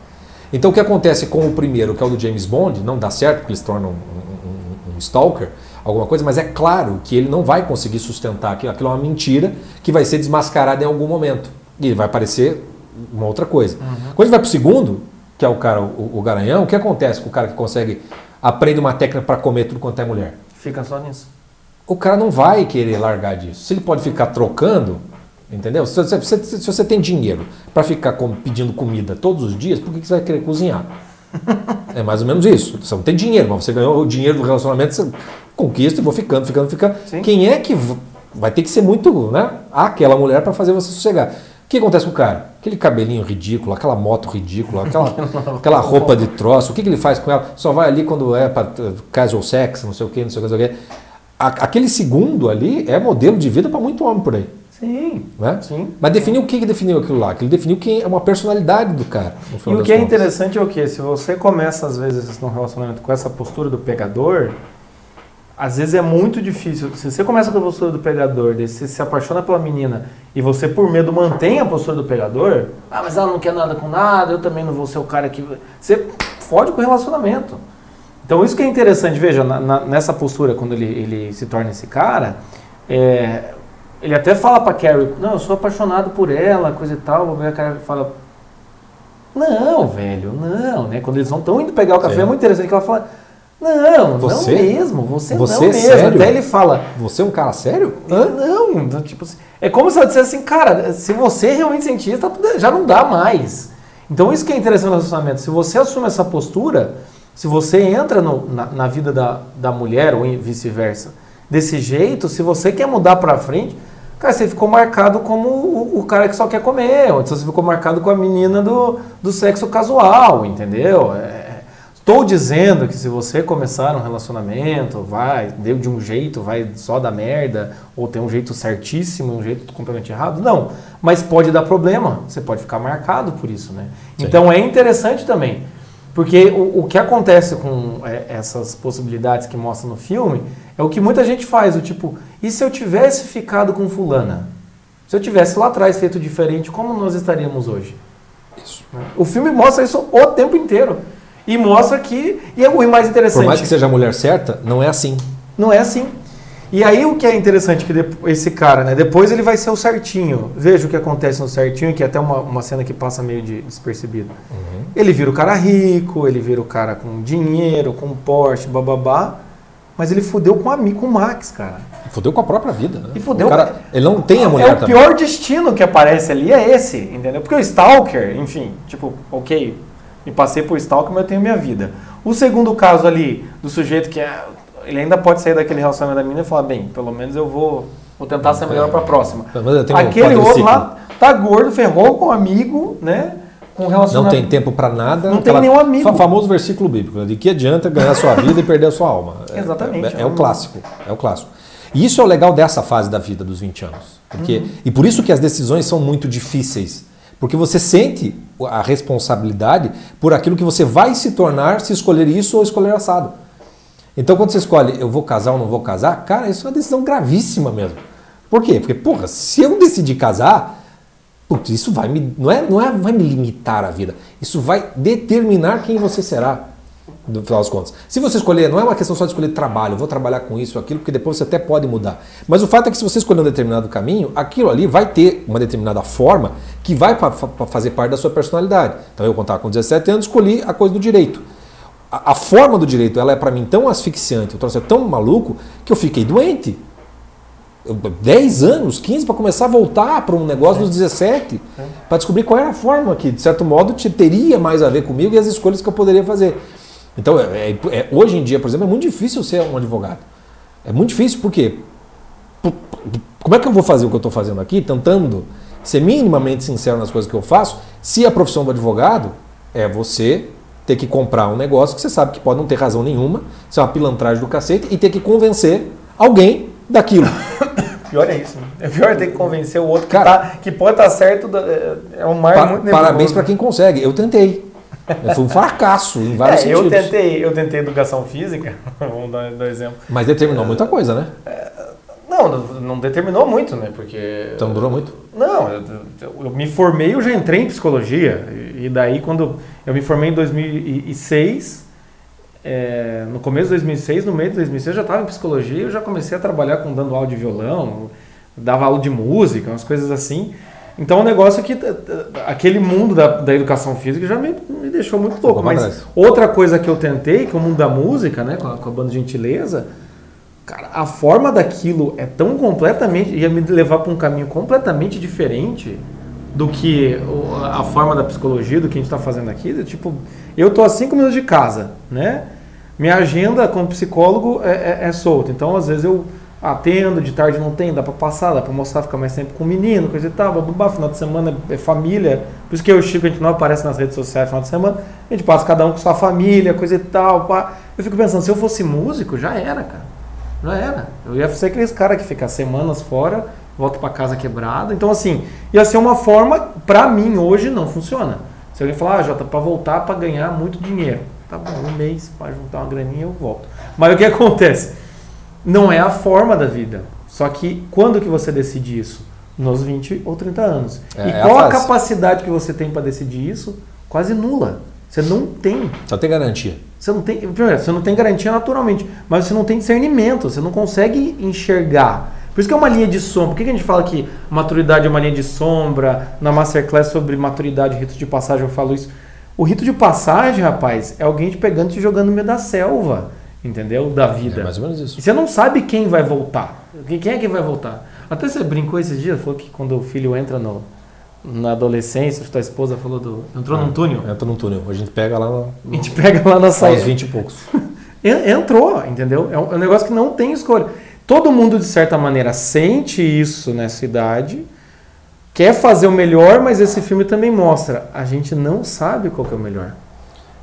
Então o que acontece com o primeiro, que é o do James Bond, não dá certo porque ele se torna um, um, um stalker, alguma coisa, mas é claro que ele não vai conseguir sustentar aquilo, aquilo é uma mentira que vai ser desmascarada em algum momento e vai aparecer uma outra coisa. Uhum. Quando ele vai para o segundo, que é o cara, o, o, garanhão, o que acontece com o cara que consegue aprende uma técnica para comer tudo quanto é mulher? Fica só nisso. O cara não vai querer largar disso. Se ele pode ficar trocando, Entendeu? Se você, se, você tem dinheiro para ficar com, pedindo comida todos os dias, por que, que você vai querer cozinhar? [laughs] é mais ou menos isso. Você não tem dinheiro, mas você ganhou o dinheiro do relacionamento, você conquista e vou ficando, ficando, ficando. Sim. Quem é que vai ter que ser muito, né? Aquela mulher para fazer você sossegar. O que acontece com o cara? Aquele cabelinho ridículo, aquela moto ridícula, aquela, [laughs] aquela roupa de troço, o que, que ele faz com ela? Só vai ali quando é para casual sex, não sei o que, não sei o que, não sei o que. Aquele segundo ali é modelo de vida para muito homem por aí. Sim, né? sim. Mas definiu o que, que definiu aquilo lá? Aquilo definiu quem é uma personalidade do cara. E o que é interessante é o que? Se você começa, às vezes, num relacionamento com essa postura do pegador, às vezes é muito difícil. Se você começa com a postura do pegador, você se apaixona pela menina e você, por medo, mantém a postura do pegador, ah, mas ela não quer nada com nada, eu também não vou ser o cara que. Você fode com o relacionamento. Então, isso que é interessante, veja, na, na, nessa postura, quando ele, ele se torna esse cara, é, ele até fala pra Carrie, não, eu sou apaixonado por ela, coisa e tal. A Carrie fala, não, velho, não, né? Quando eles vão tão indo pegar o café, Sim. é muito interessante que ela fala, Não, Você? não mesmo. Você, Você não mesmo. sério? Até ele fala. Você é um cara sério? Não, não, tipo assim, é como se ela dissesse assim, cara, se você realmente sentir, tá já não dá mais. Então isso que é interessante no relacionamento. Se você assume essa postura, se você entra no- na, na vida da, da mulher ou vice-versa, desse jeito, se você quer mudar pra frente, cara, você ficou marcado como o, o cara que só quer comer, ou então você ficou marcado com a menina do, do sexo casual, entendeu? É, Estou dizendo que se você começar um relacionamento, vai, deu de um jeito, vai só dar merda, ou tem um jeito certíssimo, um jeito completamente errado. Não, mas pode dar problema, você pode ficar marcado por isso, né? Sim. Então é interessante também, porque o, o que acontece com é, essas possibilidades que mostra no filme é o que muita gente faz, o tipo, e se eu tivesse ficado com fulana? Se eu tivesse lá atrás feito diferente, como nós estaríamos hoje? Isso. O filme mostra isso o tempo inteiro. E mostra que. E é o mais interessante. Por mais que seja a mulher certa, não é assim. Não é assim. E aí o que é interessante que esse cara, né? Depois ele vai ser o certinho. Veja o que acontece no certinho, que é até uma, uma cena que passa meio de despercebido. Ele vira o cara rico, ele vira o cara com dinheiro, com Porsche, bababá. Mas ele fudeu com, o Max, cara. Fudeu com a própria vida. Né? E fudeu- O cara, ele não tem a mulher é o também. pior destino que aparece ali é esse, entendeu? Porque o Stalker, enfim, tipo, ok, me passei por Stalker, mas eu tenho minha vida. O segundo caso ali, do sujeito que é, ele ainda pode sair daquele relacionamento da menina e falar, bem, pelo menos eu vou, vou tentar ser melhor pra próxima. Pelo menos eu tenho um Aquele outro lá tá gordo, ferrou com um amigo, né? Com Não relacionamento. tem tempo pra nada. Não tem nenhum amigo. fa- famoso versículo bíblico. né? De que adianta ganhar sua vida e perder a sua alma? É- Exatamente. É, é o clássico. É o clássico. E isso é o legal dessa fase da vida dos 20 anos. Porque, Uhum. E por isso que as decisões são muito difíceis. Porque você sente a responsabilidade por aquilo que você vai se tornar se escolher isso ou escolher assado. Então, quando você escolhe, eu vou casar ou não vou casar, cara, isso é uma decisão gravíssima mesmo. Por quê? Porque, porra, se eu decidir casar, putz, isso vai me, não é, não é, vai me limitar a vida. Isso vai determinar quem você será, no final das contas. Se você escolher, não é uma questão só de escolher trabalho, vou trabalhar com isso, aquilo, porque depois você até pode mudar. Mas o fato é que se você escolher um determinado caminho, aquilo ali vai ter uma determinada forma que vai para fazer parte da sua personalidade. Então, eu contava com 17 anos, escolhi a coisa do direito. A, a forma do direito, ela é para mim tão asfixiante, eu trouxe tão maluco, que eu fiquei doente. Eu- 10 anos, 15 para começar a voltar para um negócio dos 17, para descobrir qual era a forma que, de certo modo, te- teria mais a ver comigo e as escolhas que eu poderia fazer. Então, é- é- é- hoje em dia, por exemplo, é muito difícil ser um advogado. É muito difícil, porque pu- como é que eu vou fazer o que eu estou fazendo aqui, tentando ser minimamente sincero nas coisas que eu faço, se a profissão do advogado é você ter que comprar um negócio que você sabe que pode não ter razão nenhuma, isso é uma pilantragem do cacete, e ter que convencer alguém daquilo. [coughs] Pior é isso. É pior ter que convencer o outro que, Cara, tá, que pode estar certo. da- é- É um mar Pa- muito nebuloso. parabéns para quem consegue. Eu tentei. Eu fui um fracasso em vários É, eu sentidos. tentei, eu tentei educação física, [laughs] vamos dar, dar exemplo. Mas determinou muita coisa, né? Não, não, não determinou muito, né? Porque. Então durou muito. Não, eu, eu- eu me formei, eu já entrei em psicologia. E e daí, quando eu me formei em 2006, é, no começo de 2006, no meio de 2006, eu já estava em psicologia. Eu já comecei a trabalhar com dando aula de violão, dava aula de música, umas coisas assim. Então, é um negócio que aquele mundo da, da educação física já me, me deixou muito louco. Mas outra coisa que eu tentei, que é o mundo da música, né, com a, com a banda Gentileza, Cara, a forma daquilo é tão completamente. ia me levar para um caminho completamente diferente do que o- a forma da psicologia, do que a gente está fazendo aqui. Tipo, eu tô a cinco minutos de casa, né? Minha agenda como psicólogo é, é, é solta. Então, às vezes, eu atendo, de tarde não tem, dá para passar, dá para mostrar, ficar mais tempo com o menino, coisa e tal. Babá, final de semana é família. Por isso que eu e o Chico, a gente não aparece nas redes sociais final de semana. A gente passa cada um com sua família, coisa e tal. Pá. Eu fico pensando, se eu fosse músico, já era, cara. Já era. Eu ia ser aqueles cara que fica semanas fora, volta para casa quebrado. Então, assim, ia ser uma forma, pra mim, hoje não funciona. Se alguém falar, ah, Jota, pra voltar pra ganhar muito dinheiro. Tá bom, um mês pra juntar uma graninha eu volto. Mas o que acontece? Não é a forma da vida. Só que quando que você decide isso? Nos 20 ou 30 anos. É, e é a qual a, fase. capacidade que você tem para decidir isso? Quase nula. Você não tem. Só tem garantia. Você não tem, primeiro, você não tem garantia naturalmente, mas você não tem discernimento, você não consegue enxergar. Por isso que é uma linha de sombra. Por que que a gente fala que maturidade é uma linha de sombra? Na Masterclass sobre maturidade rito de passagem eu falo isso. O rito de passagem, rapaz, é alguém te pegando e te jogando no meio da selva. Entendeu? Da vida. É mais ou menos isso. E você não sabe quem vai voltar. Quem é que vai voltar? Até você brincou esses dias, falou que quando o filho entra no, na adolescência, tua esposa falou do. Entrou Ah, num túnel? Entra num túnel. A gente pega lá no, A gente pega lá na aos saída. 20 e poucos. [laughs] En- Entrou, entendeu? É um, é um negócio que não tem escolha. Todo mundo, de certa maneira, sente isso nessa idade, quer fazer o melhor, mas esse filme também mostra. A gente não sabe qual que é o melhor.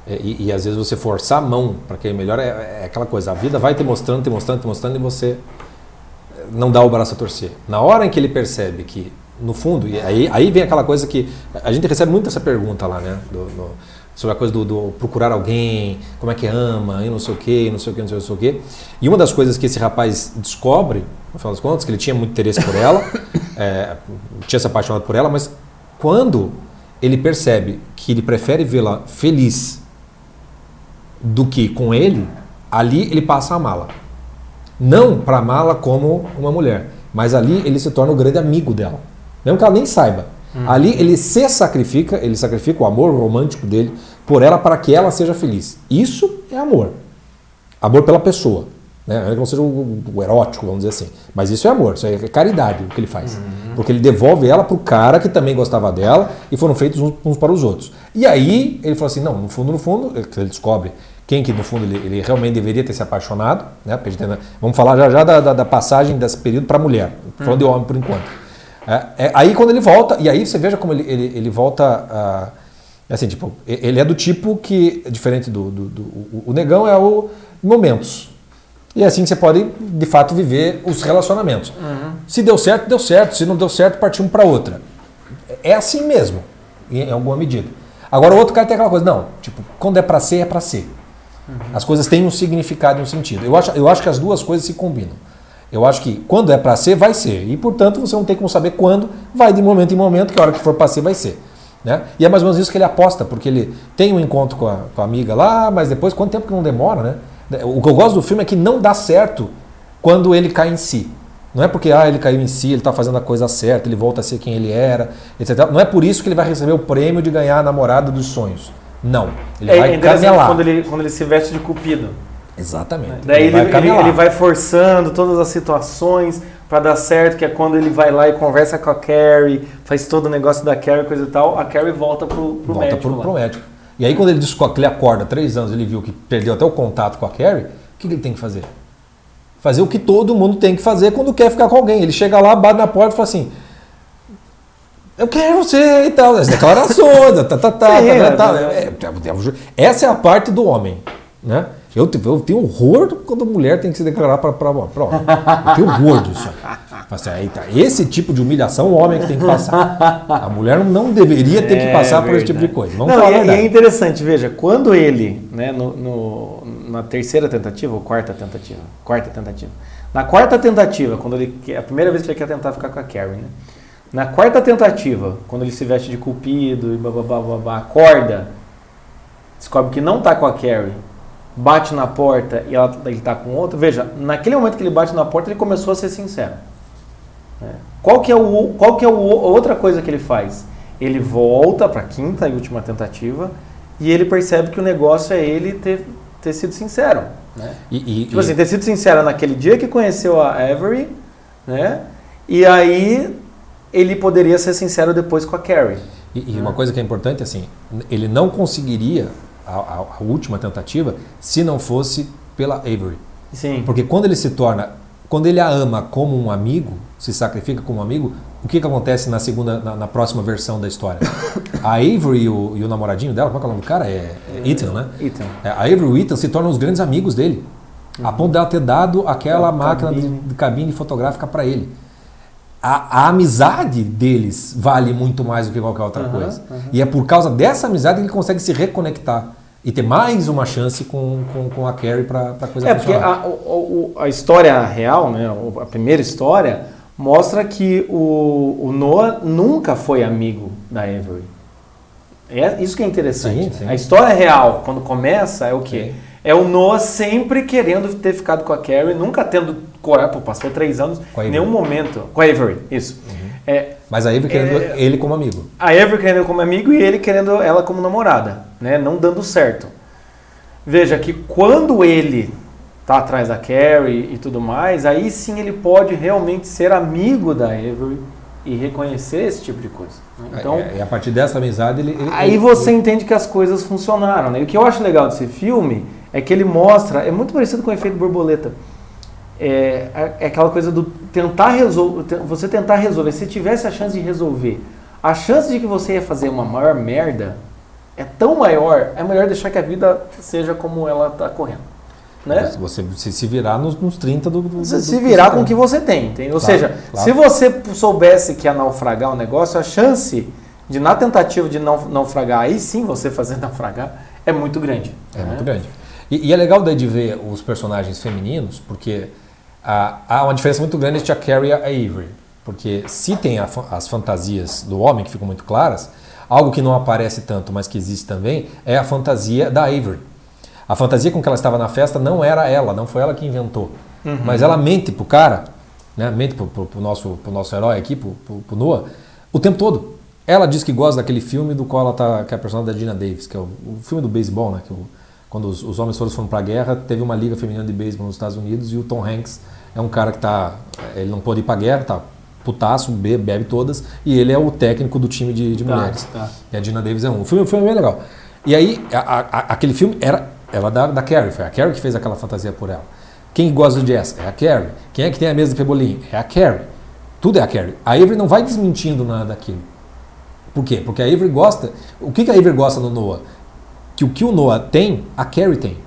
É, E, e às vezes você forçar a mão para que é melhor é, é aquela coisa. A vida vai te mostrando, te mostrando, te mostrando e você eh, não dá o braço a torcer. Na hora em que ele percebe que, no fundo, e aí, aí vem aquela coisa que a gente recebe muito essa pergunta lá, né? do- no- sobre a coisa do, do procurar alguém, como é que ama, e não sei o quê, não sei o quê, não sei o quê. E uma das coisas que esse rapaz descobre, no final das contas, que ele tinha muito interesse por ela, é, [laughs] tinha se apaixonado por ela, mas quando ele percebe que ele prefere vê-la feliz do que com ele, ali ele passa a amá-la. Não para amá-la como uma mulher, mas ali ele se torna o grande amigo dela. Mesmo que ela nem saiba. Ali ele se sacrifica, ele sacrifica o amor romântico dele por ela para que ela seja feliz. Isso é amor. Amor pela pessoa. Né? Não é que não seja o, o erótico, vamos dizer assim. Mas isso é amor, isso é caridade o que ele faz. Porque ele devolve ela para o cara que também gostava dela e foram feitos uns, uns para os outros. E aí ele falou assim: não, no fundo, no fundo, ele descobre quem que no fundo ele, ele realmente deveria ter se apaixonado. Né? Vamos falar já, já da, da- da passagem desse período para a mulher. Falando de homem por enquanto. É, é, aí quando ele volta, e aí você veja como ele, ele, ele volta a. Assim, tipo, ele é do tipo que, diferente do. do, do- o, o negão é o momentos. E é assim que você pode, de fato, viver os relacionamentos. Se deu certo, deu certo. Se não deu certo, partimos para outra. É assim mesmo, em alguma medida. Agora o outro cara tem aquela coisa, não, tipo, quando é para ser, é para ser. As coisas têm um significado e um sentido. Eu acho, eu acho que as duas coisas se combinam. Eu acho que quando é para ser, vai ser. E, portanto, você não tem como saber quando, vai de momento em momento, que a hora que for para ser, vai ser. Né? E é mais ou menos isso que ele aposta, porque ele tem um encontro com a, com a amiga lá, mas depois, quanto tempo que não demora, né? O que eu gosto do filme é que não dá certo quando ele cai em si. Não é porque ah, ele caiu em si, ele está fazendo a coisa certa, ele volta a ser quem ele era, etc. Não é por isso que ele vai receber o prêmio de ganhar a namorada dos sonhos. Não. Ele é vai interessante camelar. quando ele, quando ele se veste de cupido. Exatamente. Daí ele, ele, camelar. ele vai forçando todas as situações pra dar certo, que é quando ele vai lá e conversa com a Carrie, faz todo o negócio da Carrie, coisa e tal, a Carrie volta pro, pro volta médico. pro, lá. pro médico. E aí quando ele ele acorda três anos, ele viu que perdeu até o contato com a Carrie, o que, que ele tem que fazer? Fazer o que todo mundo tem que fazer quando quer ficar com alguém. Ele chega lá, bate na porta e fala assim. Eu quero você e tal, as declarações, [laughs] tá, tá, tá, Sim, tá, tá, é, é, é, Essa é a parte do homem, né? Eu, eu tenho horror quando a mulher tem que se declarar para homem. Eu tenho horror disso. Assim, aí tá, esse tipo de humilhação o homem é que tem que passar. A mulher não deveria ter que É passar por esse tipo de coisa. Vamos Não, e, é- interessante, veja, quando ele, né, no, no- na terceira tentativa, ou quarta tentativa, quarta tentativa, na quarta tentativa, quando ele, quer- a primeira vez que ele quer tentar ficar com a Carrie, né, na quarta tentativa, quando ele se veste de cupido e babá, acorda, descobre que não tá com a Carrie, bate na porta e ela, ele tá com outra, veja, naquele momento que ele bate na porta, ele começou a ser sincero. né? Qual que é, o, qual que é o, a outra coisa que ele faz? Ele volta para a quinta e última tentativa e ele percebe que o negócio é ele ter, ter sido sincero. Né? E, e- Tipo assim, ter sido sincero naquele dia que conheceu a Avery, né? E aí ele poderia ser sincero depois com a Carrie. E, e uma coisa que é importante, assim, ele não conseguiria a, a- última tentativa se não fosse pela Avery. Sim. Porque quando ele se torna, quando ele a ama como um amigo, se sacrifica como um amigo, o que, que acontece na segunda, na, na próxima versão da história? A Avery e o, e o namoradinho dela, qual é o nome do cara? É, é Ethan, né? Ethan. É, A Avery e o Ethan se tornam os grandes amigos dele. A ponto dela ter dado aquela A máquina de, cabine. de cabine fotográfica para ele. A, a amizade deles vale muito mais do que qualquer outra Aham, coisa. aham. E é por causa dessa amizade que ele consegue se reconectar e ter mais uma chance com, com, com a Carrie para a coisa É, porque funcionar. a, o- o- a história real, né, a primeira história, mostra que o, o Noah nunca foi amigo da Avery. É isso que é interessante. Sim, sim. A história real, quando começa, é o quê? Sim. É o Noah sempre querendo ter ficado com a Carrie, nunca tendo coragem, pô, passou três anos, a em nenhum momento. Com a Avery, isso. É, Mas a Avery querendo É. ele como amigo. a Avery querendo como amigo e ele querendo ela como namorada, né? Não dando certo. Veja que quando ele tá atrás da Carrie e tudo mais, aí sim ele pode realmente ser amigo da Avery e reconhecer esse tipo de coisa. né? Então, É, e a partir dessa amizade ele. ele- aí ele- você entende que as coisas funcionaram. Né? E o que eu acho legal desse filme é que ele mostra, é muito parecido com o efeito borboleta. É, é aquela coisa do tentar resolver, você tentar resolver. Se tivesse a chance de resolver, a chance de que você ia fazer uma maior merda é tão maior, é melhor deixar que a vida seja como ela está correndo. Né? Você se, se virar nos, nos 30 do. do Você se virar com o que você tem. entende? Ou Claro, seja, claro. se você soubesse que ia naufragar o negócio, a chance de, na tentativa de não naufragar, aí sim você fazer [laughs] naufragar, é muito grande. É né? muito grande. E, e é legal daí de ver os personagens femininos, porque ah, há uma diferença muito grande entre a Carrie e a Avery. Porque se tem a as fantasias do homem, que ficam muito claras, algo que não aparece tanto, mas que existe também, é a fantasia da Avery. A fantasia com que ela estava na festa não era ela, não foi ela que inventou. Mas ela mente pro cara, né? mente pro, pro, pro nosso, pro nosso herói aqui, pro, pro, pro Noah, o tempo todo. Ela diz que gosta daquele filme do qual ela tá, que é a personagem da Gina Davis, que é o, o filme do beisebol, né? Que o- quando os, os homens todos foram pra guerra, teve uma liga feminina de beisebol nos Estados Unidos e o Tom Hanks é um cara que tá. Ele não pôde ir pra guerra, tá putaço, bebe, bebe todas, e ele é o técnico do time de, de Tá, mulheres. tá. E a Gina Davis é um. O filme, o filme é bem legal. E aí, a- a- a- aquele filme era ela da, da Carrie, foi a Carrie que fez aquela fantasia por ela. Quem gosta de Jessica? É a Carrie. Quem é que tem a mesa de pebolim? É a Carrie. Tudo é a Carrie. A Avery não vai desmentindo nada daquilo. Por quê? Porque a Avery gosta. O que, que a Avery gosta no Noah? Que o que o Noah tem, a Carrie tem.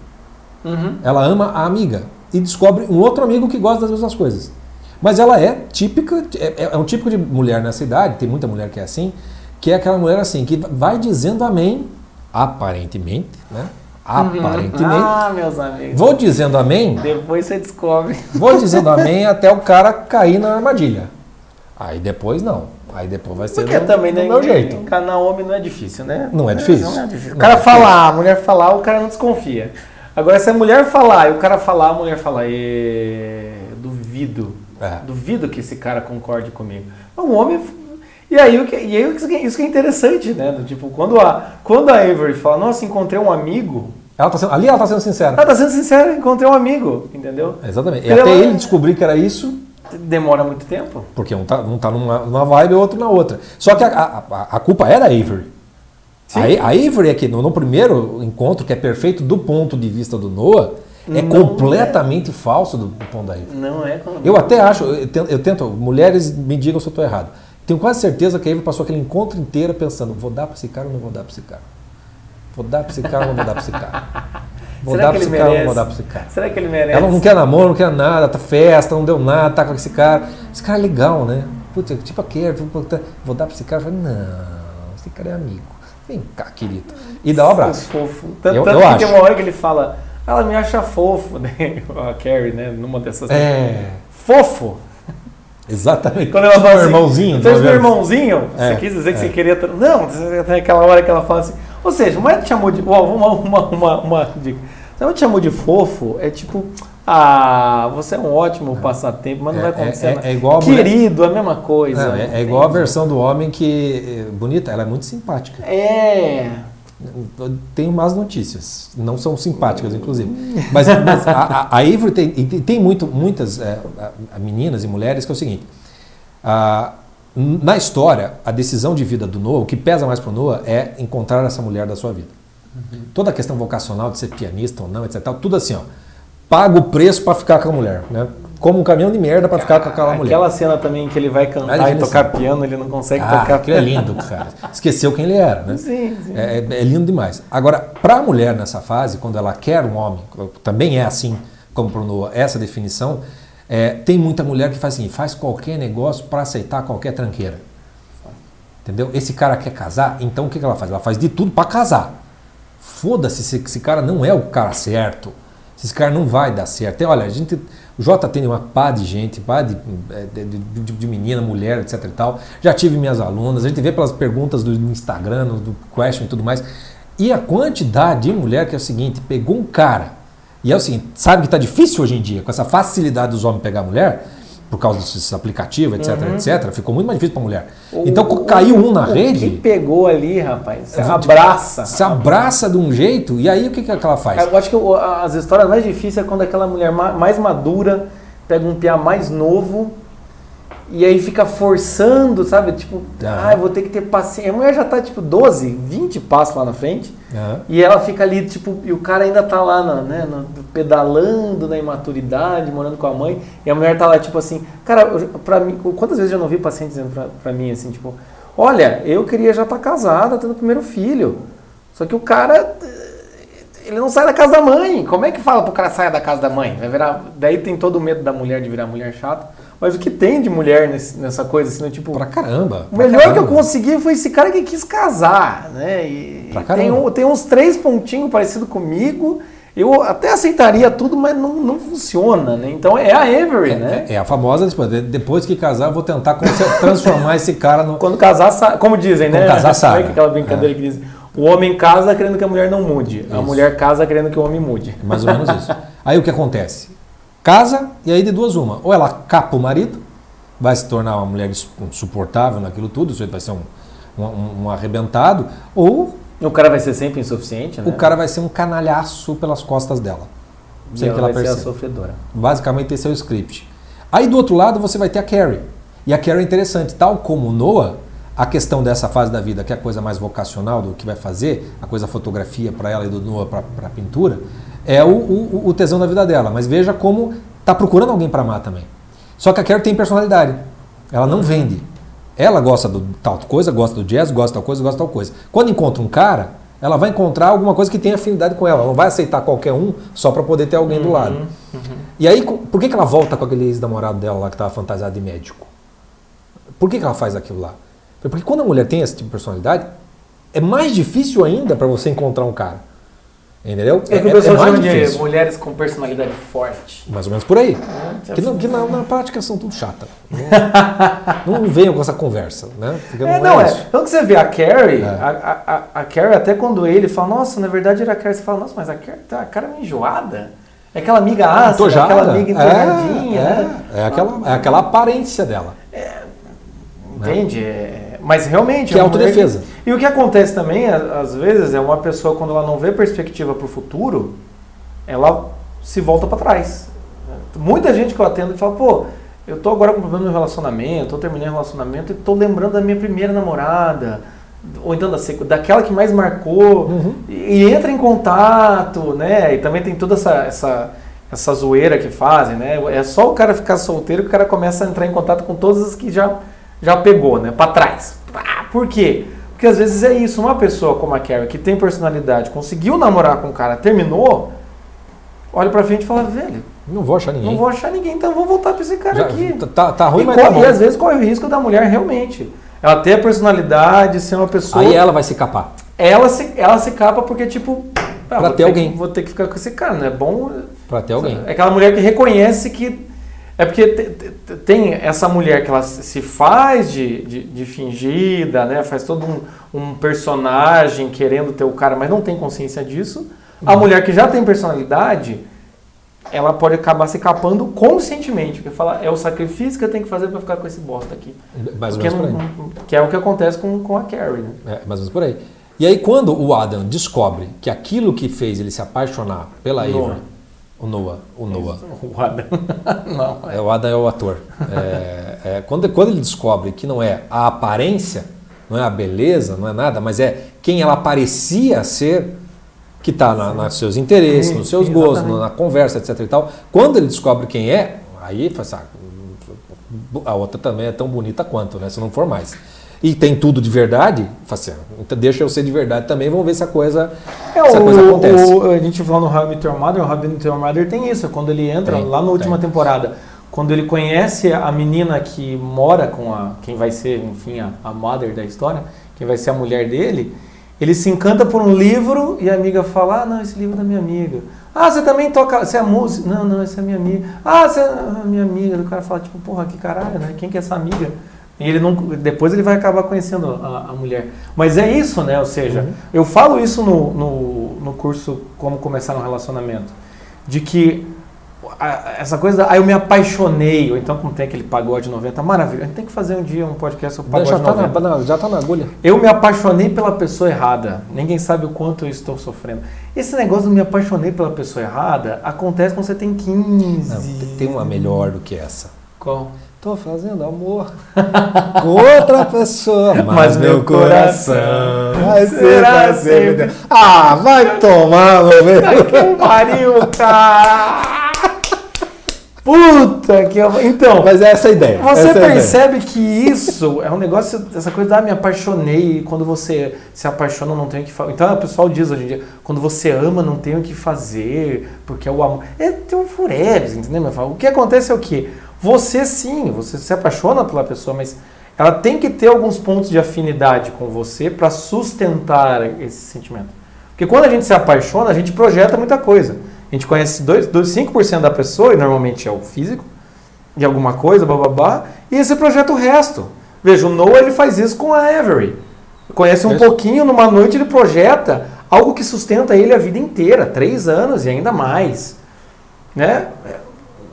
Uhum. Ela ama a amiga e descobre um outro amigo que gosta das mesmas coisas. Mas ela é típica, é, é um típico de mulher nessa idade, tem muita mulher que é assim, que é aquela mulher assim, que vai dizendo amém, aparentemente, né? Aparentemente. Ah, meus amigos. Vou dizendo amém, Depois você descobre. vou dizendo [laughs] amém até o cara cair na armadilha. Aí depois não. Aí depois vai ser Porque do, também, do né? meu jeito. Enganar homem não é difícil, né? Não é difícil. Não é difícil. O Não cara é falar, a mulher falar, o cara não desconfia. Agora, se a mulher falar e o cara falar, a mulher falar, "Ê, duvido. É. Duvido que esse cara concorde comigo. Um homem. E aí, o que- e aí isso que é- isso que é interessante, né? Do Tipo, quando a, quando a Avery fala, nossa, encontrei um amigo. Ela tá sendo- ali ela está sendo sincera. Ela tá sendo sincera, encontrei um amigo, entendeu? Exatamente. E Ela- até ele descobrir que era isso, Demora muito tempo. porque um tá, um tá numa, numa vibe e o outro na outra. Só que a, a, a culpa é da Avery. Sim. A, a Avery é que no, no primeiro encontro, que é perfeito do ponto de vista do Noah, é Não completamente falso do, do ponto da Avery. Não é. Eu até acho, eu tento, eu tento- mulheres me digam se eu estou errado. Tenho quase certeza que a Avery passou aquele encontro inteiro pensando, vou dar para esse cara ou não vou dar para esse cara? Vou dar para esse cara ou não vou dar para esse cara? Vou Será dar para esse ele cara merece? vou dar para esse cara? Será que ele merece? Ela não quer namoro, não quer nada, tá festa, não deu nada, tá com esse cara. Esse cara é legal, né? Puta, tipo a Carrie, tipo, vou dar pra esse cara. Eu falei, não, esse cara é amigo. Vem cá, querido. E dá um abraço. Fofo. Tanto, Eu- tanto eu que acho. tem uma hora que ele fala, ela me acha fofo, [laughs] né? A Carrie, né? Numa dessas. É, Fofo! exatamente. Quando ela Tipo fala assim, irmãozinho. Então, meu irmãozinho, você É, quis dizer que é. você queria. Não, tem aquela hora que ela fala assim. Ou seja, o mais te chamou de. Uma, uma, uma, uma dica. Você não te chamou de fofo, é tipo. Ah, você é um ótimo passatempo, mas não É, vai acontecer é- é igual a Querido, a mesma coisa. Não, é, é igual a versão do homem que. é, Bonita, ela é muito simpática. É. Tenho más notícias. Não são simpáticas, inclusive. Mas, mas a, a, a Avery tem, tem muito, muitas é, a- a meninas e mulheres que é o seguinte. a- na história, a decisão de vida do Noah, o que pesa mais para o Noah é encontrar essa mulher da sua vida. Toda a questão vocacional de ser pianista ou não, etc. Tudo assim, ó. Paga o preço para ficar com a mulher. Né? Como um caminhão de merda para ficar com aquela mulher. Aquela cena também que ele vai cantar e tocar piano, ele não consegue Ah, tocar é piano. lindo, cara. Esqueceu quem ele era, né? Sim, sim. É, é lindo demais. Agora, para a mulher nessa fase, quando ela quer um homem, também é assim, como para o Noah, essa definição, é, tem muita mulher que faz assim, faz qualquer negócio para aceitar qualquer tranqueira. Entendeu? Esse cara quer casar, então o que que ela faz? Ela faz de tudo para casar. Foda-se se esse cara não é o cara certo. Se esse cara não vai dar certo. E, olha, a gente, o Jota tem uma pá de gente, pá de, é, de, de- de menina, mulher, etc e tal. Já tive minhas alunas, a gente vê pelas perguntas do Instagram, do question e tudo mais. E a quantidade de mulher que é o seguinte, pegou um cara, e é o seguinte, sabe que tá difícil hoje em dia, com essa facilidade dos homens pegar mulher, por causa desses aplicativos, etc, uhum. etc, ficou muito mais difícil para a mulher. O, então caiu um na o rede. que pegou ali, rapaz? Se abraça. Se abraça de um jeito, e aí o que, que ela faz? Eu acho que as histórias mais difíceis é quando aquela mulher mais madura pega um piá mais novo e aí fica forçando, sabe? Tipo, ah, eu vou ter que ter paciência. A mulher já tá tipo 12, 20 passos lá na frente. E ela fica ali, tipo, e o cara ainda tá lá, na, né, no, pedalando na imaturidade, morando com a mãe. E a mulher tá lá, tipo assim, cara, pra mim, quantas vezes eu não vi paciente dizendo pra, pra mim assim, tipo, olha, eu queria já estar tá casada, tendo o primeiro filho. Só que o cara ele não sai da casa da mãe. Como é que fala pro cara sair da casa da mãe? Vai virar, daí tem todo o medo da mulher de virar mulher chata. Mas o que tem de mulher nesse, nessa coisa, assim, né? tipo. Pra caramba. O melhor caramba. que eu consegui foi esse cara que quis casar, né? E pra tem, um, tem uns três pontinhos parecidos comigo. Eu até aceitaria tudo, mas não, não funciona, né? Então é a Avery, é, né? É, é, a famosa, tipo, depois que casar, vou tentar transformar esse cara no. [laughs] Quando casar, como dizem, Quando né? casar, sabe. É aquela brincadeira é. que dizem. O homem casa querendo que a mulher não mude. Isso. A mulher casa querendo que o homem mude. Mais ou menos isso. [laughs] Aí o que acontece? Casa e aí de duas uma. Ou ela capa o marido, vai se tornar uma mulher insuportável naquilo tudo, isso vai ser um, um, um arrebentado, ou. O cara vai ser sempre insuficiente, né? O cara vai ser um canalhaço pelas costas dela. Sem que ela, vai perceba. ser a sofredora. Basicamente esse é o script. Aí do outro lado você vai ter a Carrie. E a Carrie é interessante, tal como o Noah, a questão dessa fase da vida, que é a coisa mais vocacional do que vai fazer, a coisa fotografia para ela e do Noah para a pintura, é o, o, o tesão da vida dela. Mas veja como está procurando alguém para amar também. Só que a Carrie tem personalidade. Ela não vende. Ela gosta do tal coisa, gosta do jazz, gosta de tal coisa, gosta de tal coisa. Quando encontra um cara, ela vai encontrar alguma coisa que tenha afinidade com ela. Ela não vai aceitar qualquer um só para poder ter alguém uhum, do lado. Uhum. E aí, por que, que ela volta com aquele ex-namorado dela lá que estava fantasiado de médico? Por que, que ela faz aquilo lá? Porque quando a mulher tem esse tipo de personalidade, é mais difícil ainda para você encontrar um cara. Entendeu? É, que o pessoal é, é chama de mulheres com personalidade forte. Mais ou menos por aí. É, que, não, que na, na, prática são tudo chata. [laughs] Não, não venham com essa conversa, né? Porque é, não, não é, é. Então que você vê a Carrie, é. a, a, a, Carrie, até quando ele fala, nossa, na verdade era a Carrie, você fala, nossa, mas a Carrie tá a cara meio enjoada. É aquela amiga ácida, aquela amiga entojadinha. É, né? é, aquela, é aquela aparência dela. Entende? É, mas realmente. Que é autodefesa. E o que acontece também, às vezes, é uma pessoa, quando ela não vê perspectiva para o futuro, ela se volta para trás. Muita gente que eu atendo fala, pô, eu tô agora com problema no relacionamento, eu terminei o relacionamento e tô lembrando da minha primeira namorada, ou então da, daquela que mais marcou, uhum. e, e, entra em contato, né? E também tem toda essa, essa, essa zoeira que fazem, né? É só o cara ficar solteiro que o cara começa a entrar em contato com todas as que já já pegou, né? Para trás. Por quê? Porque às vezes é isso, uma pessoa como a Carrie, que tem personalidade, conseguiu namorar com um cara, terminou, olha pra frente e fala, velho, não vou achar ninguém. Não vou achar ninguém, então vou voltar pra esse cara Já, aqui. Tá, tá, tá ruim, e mas corre, tá bom. E às vezes corre o risco da mulher realmente. Ela ter a personalidade, ser uma pessoa. Aí ela vai se capar. Ela se, ela se capa porque, tipo. Ah, pra ter, ter alguém. Que, vou ter que ficar com esse cara, não é bom. Pra ter alguém. É aquela mulher que reconhece que é porque tem essa mulher que ela se faz de, de, de fingida, né? faz todo um, um, personagem querendo ter o cara, mas não tem consciência disso. A uhum. mulher que já tem personalidade, ela pode acabar se capando conscientemente, porque fala, é o sacrifício que eu tenho que fazer para ficar com esse bosta aqui. Mais ou menos por aí. Não, que é o que acontece com, com a Carrie. Né? É, mais ou menos por aí. E aí quando o Adam descobre que aquilo que fez ele se apaixonar pela Eva o Noah. O Noah. [laughs] O Adam. [laughs] não, é. é. O Adam é o ator. É, é, quando, quando ele descobre que não é a aparência, não é a beleza, não é nada, mas é quem ela parecia ser que está nos seus interesses, nos seus sim, gostos, exatamente. na conversa, etc. E tal. Quando ele descobre quem é, aí fala assim, ah, a outra também é tão bonita quanto, né? Se não for mais e tem tudo de verdade, assim, então deixa eu ser de verdade também, vamos ver se a coisa, é, se a coisa acontece. O, a gente falou no How I Met Your Mother, o How I Met Your Mother tem isso, quando ele entra tem, lá na última tem. temporada, quando ele conhece a menina que mora com a, quem vai ser, enfim, a, a mother da história, quem vai ser a mulher dele, ele se encanta por um livro e a amiga fala, ah, não, esse livro é da minha amiga. Ah, você também toca, você é música? Não, não, essa é minha amiga. Ah, você é minha amiga. O cara fala, tipo, porra, que caralho, né? Quem que é essa amiga? E ele não, depois ele vai acabar conhecendo a, a mulher. Mas é isso, né? Ou seja, uhum. eu falo isso no, no, no curso Como Começar um Relacionamento. De que essa coisa, aí eu me apaixonei, ou então como tem aquele pagode 90, maravilha, a gente tem que fazer um dia um podcast sobre pagode já tá 90. Na, já tá na agulha. Eu me apaixonei pela pessoa errada, ninguém sabe o quanto eu estou sofrendo. Esse negócio de me apaixonei pela pessoa errada acontece quando você tem 15. Não, tem uma melhor do que essa. Qual? Tô fazendo amor [laughs] com outra pessoa, mas, Mas meu coração vai ser será sempre. sempre. Ah, vai tomar, meu velho. que pariu, cara! Puta que eu... Então, Mas é essa a ideia. Você essa é a ideia. percebe que isso é um negócio, essa coisa, ah, me apaixonei, quando você se apaixona não tem o que fazer. Então o pessoal diz hoje em dia, quando você ama não tem o que fazer, porque é o amor. É tem um furebs, entendeu? O que acontece é o quê? Você sim, você se apaixona pela pessoa, mas ela tem que ter alguns pontos de afinidade com você para sustentar esse sentimento. Porque quando a gente se apaixona, a gente projeta muita coisa. A gente conhece dois, dois, 5% da pessoa, e normalmente é o físico, de alguma coisa, bababá, e esse projeta o resto. Veja, o Noah ele faz isso com a Avery. Conhece um Isso. pouquinho, numa noite ele projeta algo que sustenta ele a vida inteira, três anos e ainda mais. Né?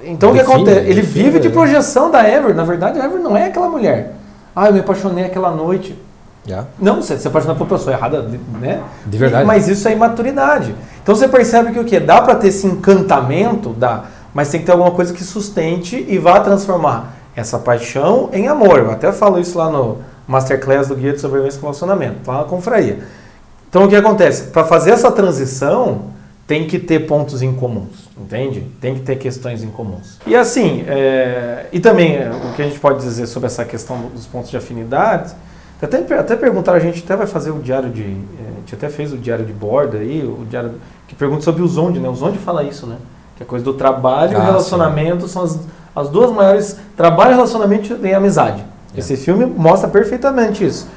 Então o que Define, acontece? Ele vive de né? projeção da Avery. Na verdade, a Avery não é aquela mulher. Ah, eu me apaixonei aquela noite. Já. Não, você se apaixonar por pessoa errada, né? De verdade. Mas isso é imaturidade. Então você percebe que o quê? Dá para ter esse encantamento, dá, mas tem que ter alguma coisa que sustente e vá transformar essa paixão em amor. Eu até falo isso lá no Masterclass do Guia de Sobrevivência com Relacionamento, lá na confraria. Então o que acontece? Para fazer essa transição, tem que ter pontos em comuns, entende? Tem que ter questões em comuns. E assim, é, e também é, o que a gente pode dizer sobre essa questão dos pontos de afinidade, até, até perguntaram, a gente até vai fazer o diário de. é, A gente até fez o diário de bordo aí, o diário que pergunta sobre o Zonde, né? O Zonde fala isso, né? Que a coisa do trabalho e o Ah, relacionamento são as, as duas maiores. Trabalho, relacionamento e amizade. É. Esse filme mostra perfeitamente isso.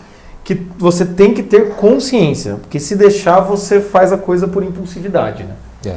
Que você tem que ter consciência, porque se deixar, você faz a coisa por impulsividade, né? É,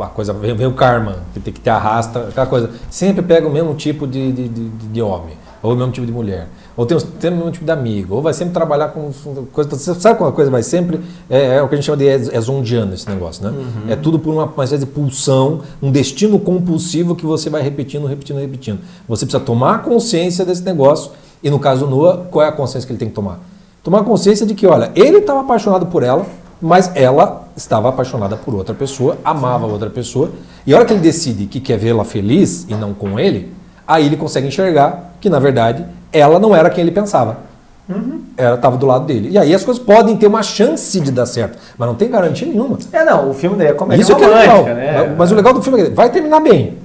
a coisa vem, vem o karma, que tem que ter arrasta, aquela coisa. Sempre pega o mesmo tipo de, de, de, de homem, ou o mesmo tipo de mulher, ou tem, tem o mesmo tipo de amigo, ou vai sempre trabalhar com coisa. Sabe quando a coisa vai sempre. É, é o que a gente chama de é, é zondiano esse negócio, né? É tudo por uma, uma espécie de pulsão, um destino compulsivo que você vai repetindo, repetindo, repetindo. Você precisa tomar consciência desse negócio, e no caso do Noah, qual é a consciência que ele tem que tomar? Tomar consciência de que, olha, ele estava apaixonado por ela, mas ela estava apaixonada por outra pessoa, amava outra pessoa, e a hora que ele decide que quer vê-la feliz e não com ele, aí ele consegue enxergar que, na verdade, ela não era quem ele pensava. Ela estava do lado dele. E aí as coisas podem ter uma chance de dar certo, mas não tem garantia nenhuma. É, não, o filme daí é comédia Isso é legal. né? Mas o legal do filme é que vai terminar bem.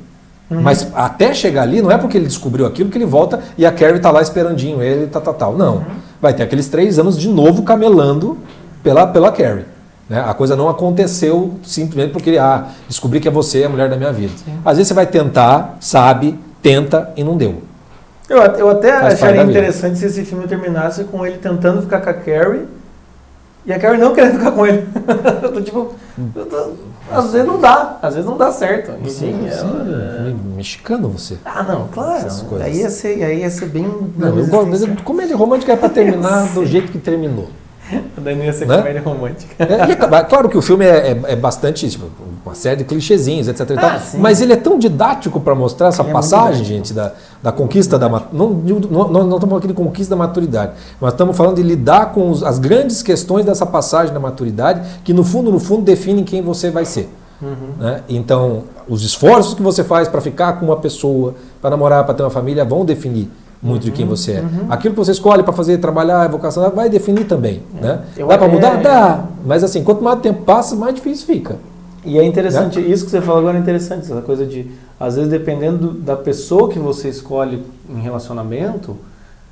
Mas até chegar ali, não é porque ele descobriu aquilo que ele volta e a Carrie tá lá esperandinho ele, tal, tal, tal. Não. Vai ter aqueles três anos de novo camelando pela, pela Carrie. né? A coisa não aconteceu simplesmente porque ele, ah, descobri que é você a mulher da minha vida. Às vezes você vai tentar, sabe, tenta e não deu. Eu, eu até Faz acharia interessante se esse filme terminasse com ele tentando ficar com a Carrie e a Carrie não querendo ficar com ele. [laughs] Eu tô tipo, eu tô- às vezes não dá, às vezes não dá certo. Enfim, é- Sim, me- mexicano você. Ah, não, claro. Aí ia ser, aí ia ser bem. Não, eu gosto, mas comédia romântica é para terminar do [laughs] jeito que terminou. Daí não ia ser Né? comédia romântica. É, é cla- claro que o filme é, é- é bastante, tipo, uma série de clichêzinhos, etc. tal, Ah, sim. mas ele é tão didático para mostrar essa Ele é passagem, gente, da, da conquista da não, não, não, não estamos falando aqui de conquista da maturidade, mas estamos falando de lidar com os- as grandes questões dessa passagem da maturidade, que no fundo, no fundo, definem quem você vai ser. né? Então, os esforços que você faz para ficar com uma pessoa, para namorar, para ter uma família, vão definir muito de quem você é. Aquilo que você escolhe para fazer, trabalhar, vocação, vai definir também. Né? Eu Dá para mudar? Dá. Mas assim, quanto mais tempo passa, mais difícil fica. E é interessante, isso que você falou agora é interessante, essa coisa de, às vezes, dependendo do- da pessoa que você escolhe em relacionamento,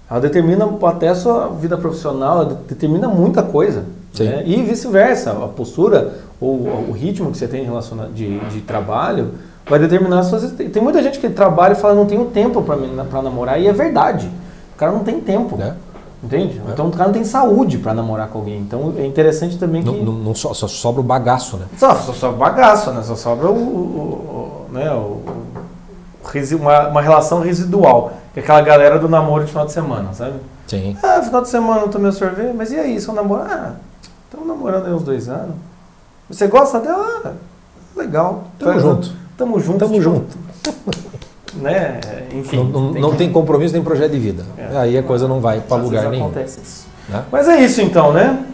ela determina até a sua vida profissional, ela de- determina muita coisa. Né? E vice-versa, a postura ou o ritmo que você tem de, de trabalho vai determinar as suas. Tem muita gente que trabalha e fala, não tenho tempo para namorar, e é verdade. O cara não tem tempo. Né? Entende? Então o cara não tem saúde para namorar com alguém. Então é interessante também que. Não, não- não só, só sobra o bagaço, né? Só, só sobra bagaço, né? Só sobra o, o- o- né? o, o uma, uma relação residual. Que é aquela galera do namoro de final de semana, sabe? Sim. Ah, final de semana eu tomei um sorvete, mas e aí, seu namoro? Ah, estamos namorando aí uns dois anos. Você gosta dela? Ah, legal. Tamo Faz- junto. Tamo junto. Tamo tipo, junto. [laughs] né? Enfim. Não, não, não tem compromisso nem projeto de vida. É. Aí a coisa não vai para lugar nenhum. acontece isso. né? Mas é isso então, né?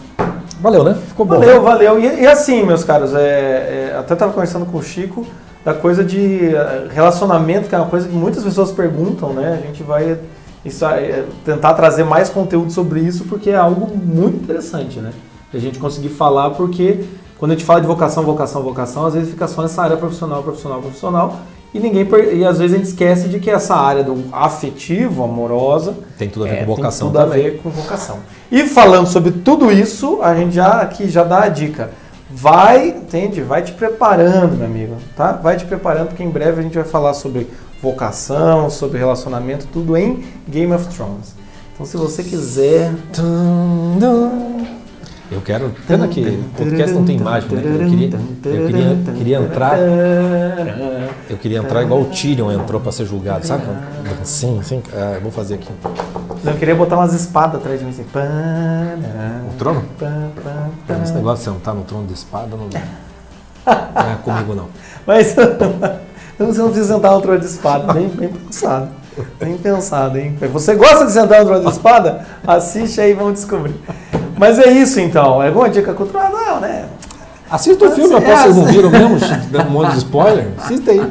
Valeu, né? Ficou bom. Valeu, valeu. E, e assim, meus caros, é, é, até estava conversando com o Chico da coisa de eh, relacionamento, que é uma coisa que muitas pessoas perguntam, né? A gente vai isso, é, tentar trazer mais conteúdo sobre isso, porque é algo muito interessante, né? A gente conseguir falar, porque quando a gente fala de vocação, vocação, vocação, às vezes fica só nessa área profissional, profissional, profissional, e ninguém e às vezes a gente esquece de que essa área do afetivo, amorosa, Tem tudo a ver é, com vocação tem tudo também. a ver com vocação. E falando sobre tudo isso, a gente já aqui já dá a dica. Vai, entende? Vai te preparando, meu amigo, tá? Vai te preparando porque em breve a gente vai falar sobre vocação, sobre relacionamento, tudo em Game of Thrones. Então se você quiser, Eu quero. Pena que podcast não tem imagem, né? Eu queria, eu queria, queria entrar. Eu queria entrar igual o Tyrion entrou pra ser julgado, sabe? Sim, sim. Ah, eu vou fazer aqui. Eu queria botar umas espadas atrás de mim assim. O trono? Esse negócio de sentar no trono de espada não, [laughs] não é comigo, não. Mas [laughs] você não precisa sentar no trono de espada, bem, bem pensado. Bem pensado, hein? Você gosta de sentar no trono de espada? Assiste aí e vamos descobrir. Mas é isso então. É alguma dica cultural? Não, né? Assista o filme, É, após vocês não viram mesmo, dando um monte de spoiler. Assista aí.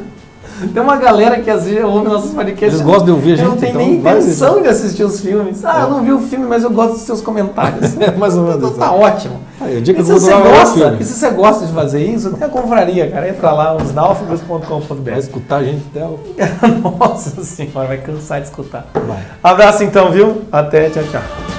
Tem uma galera que às vezes ouve nossos podcasts. Eles gostam de ouvir a Eu não gente, tem então nem vai intenção de assistir os filmes. Ah, eu não vi o filme, mas eu gosto dos seus comentários. [laughs] É mais ou menos Então tá ótimo. Aí, a dica E se, você cultural é gosta, e se você gosta de fazer isso, tem a confraria, cara. Entra lá, Vai osnáufragos.com.br. escutar a gente até o. [laughs] Nossa senhora, vai cansar de escutar. Vai. Abraço então, viu? Até, tchau, tchau.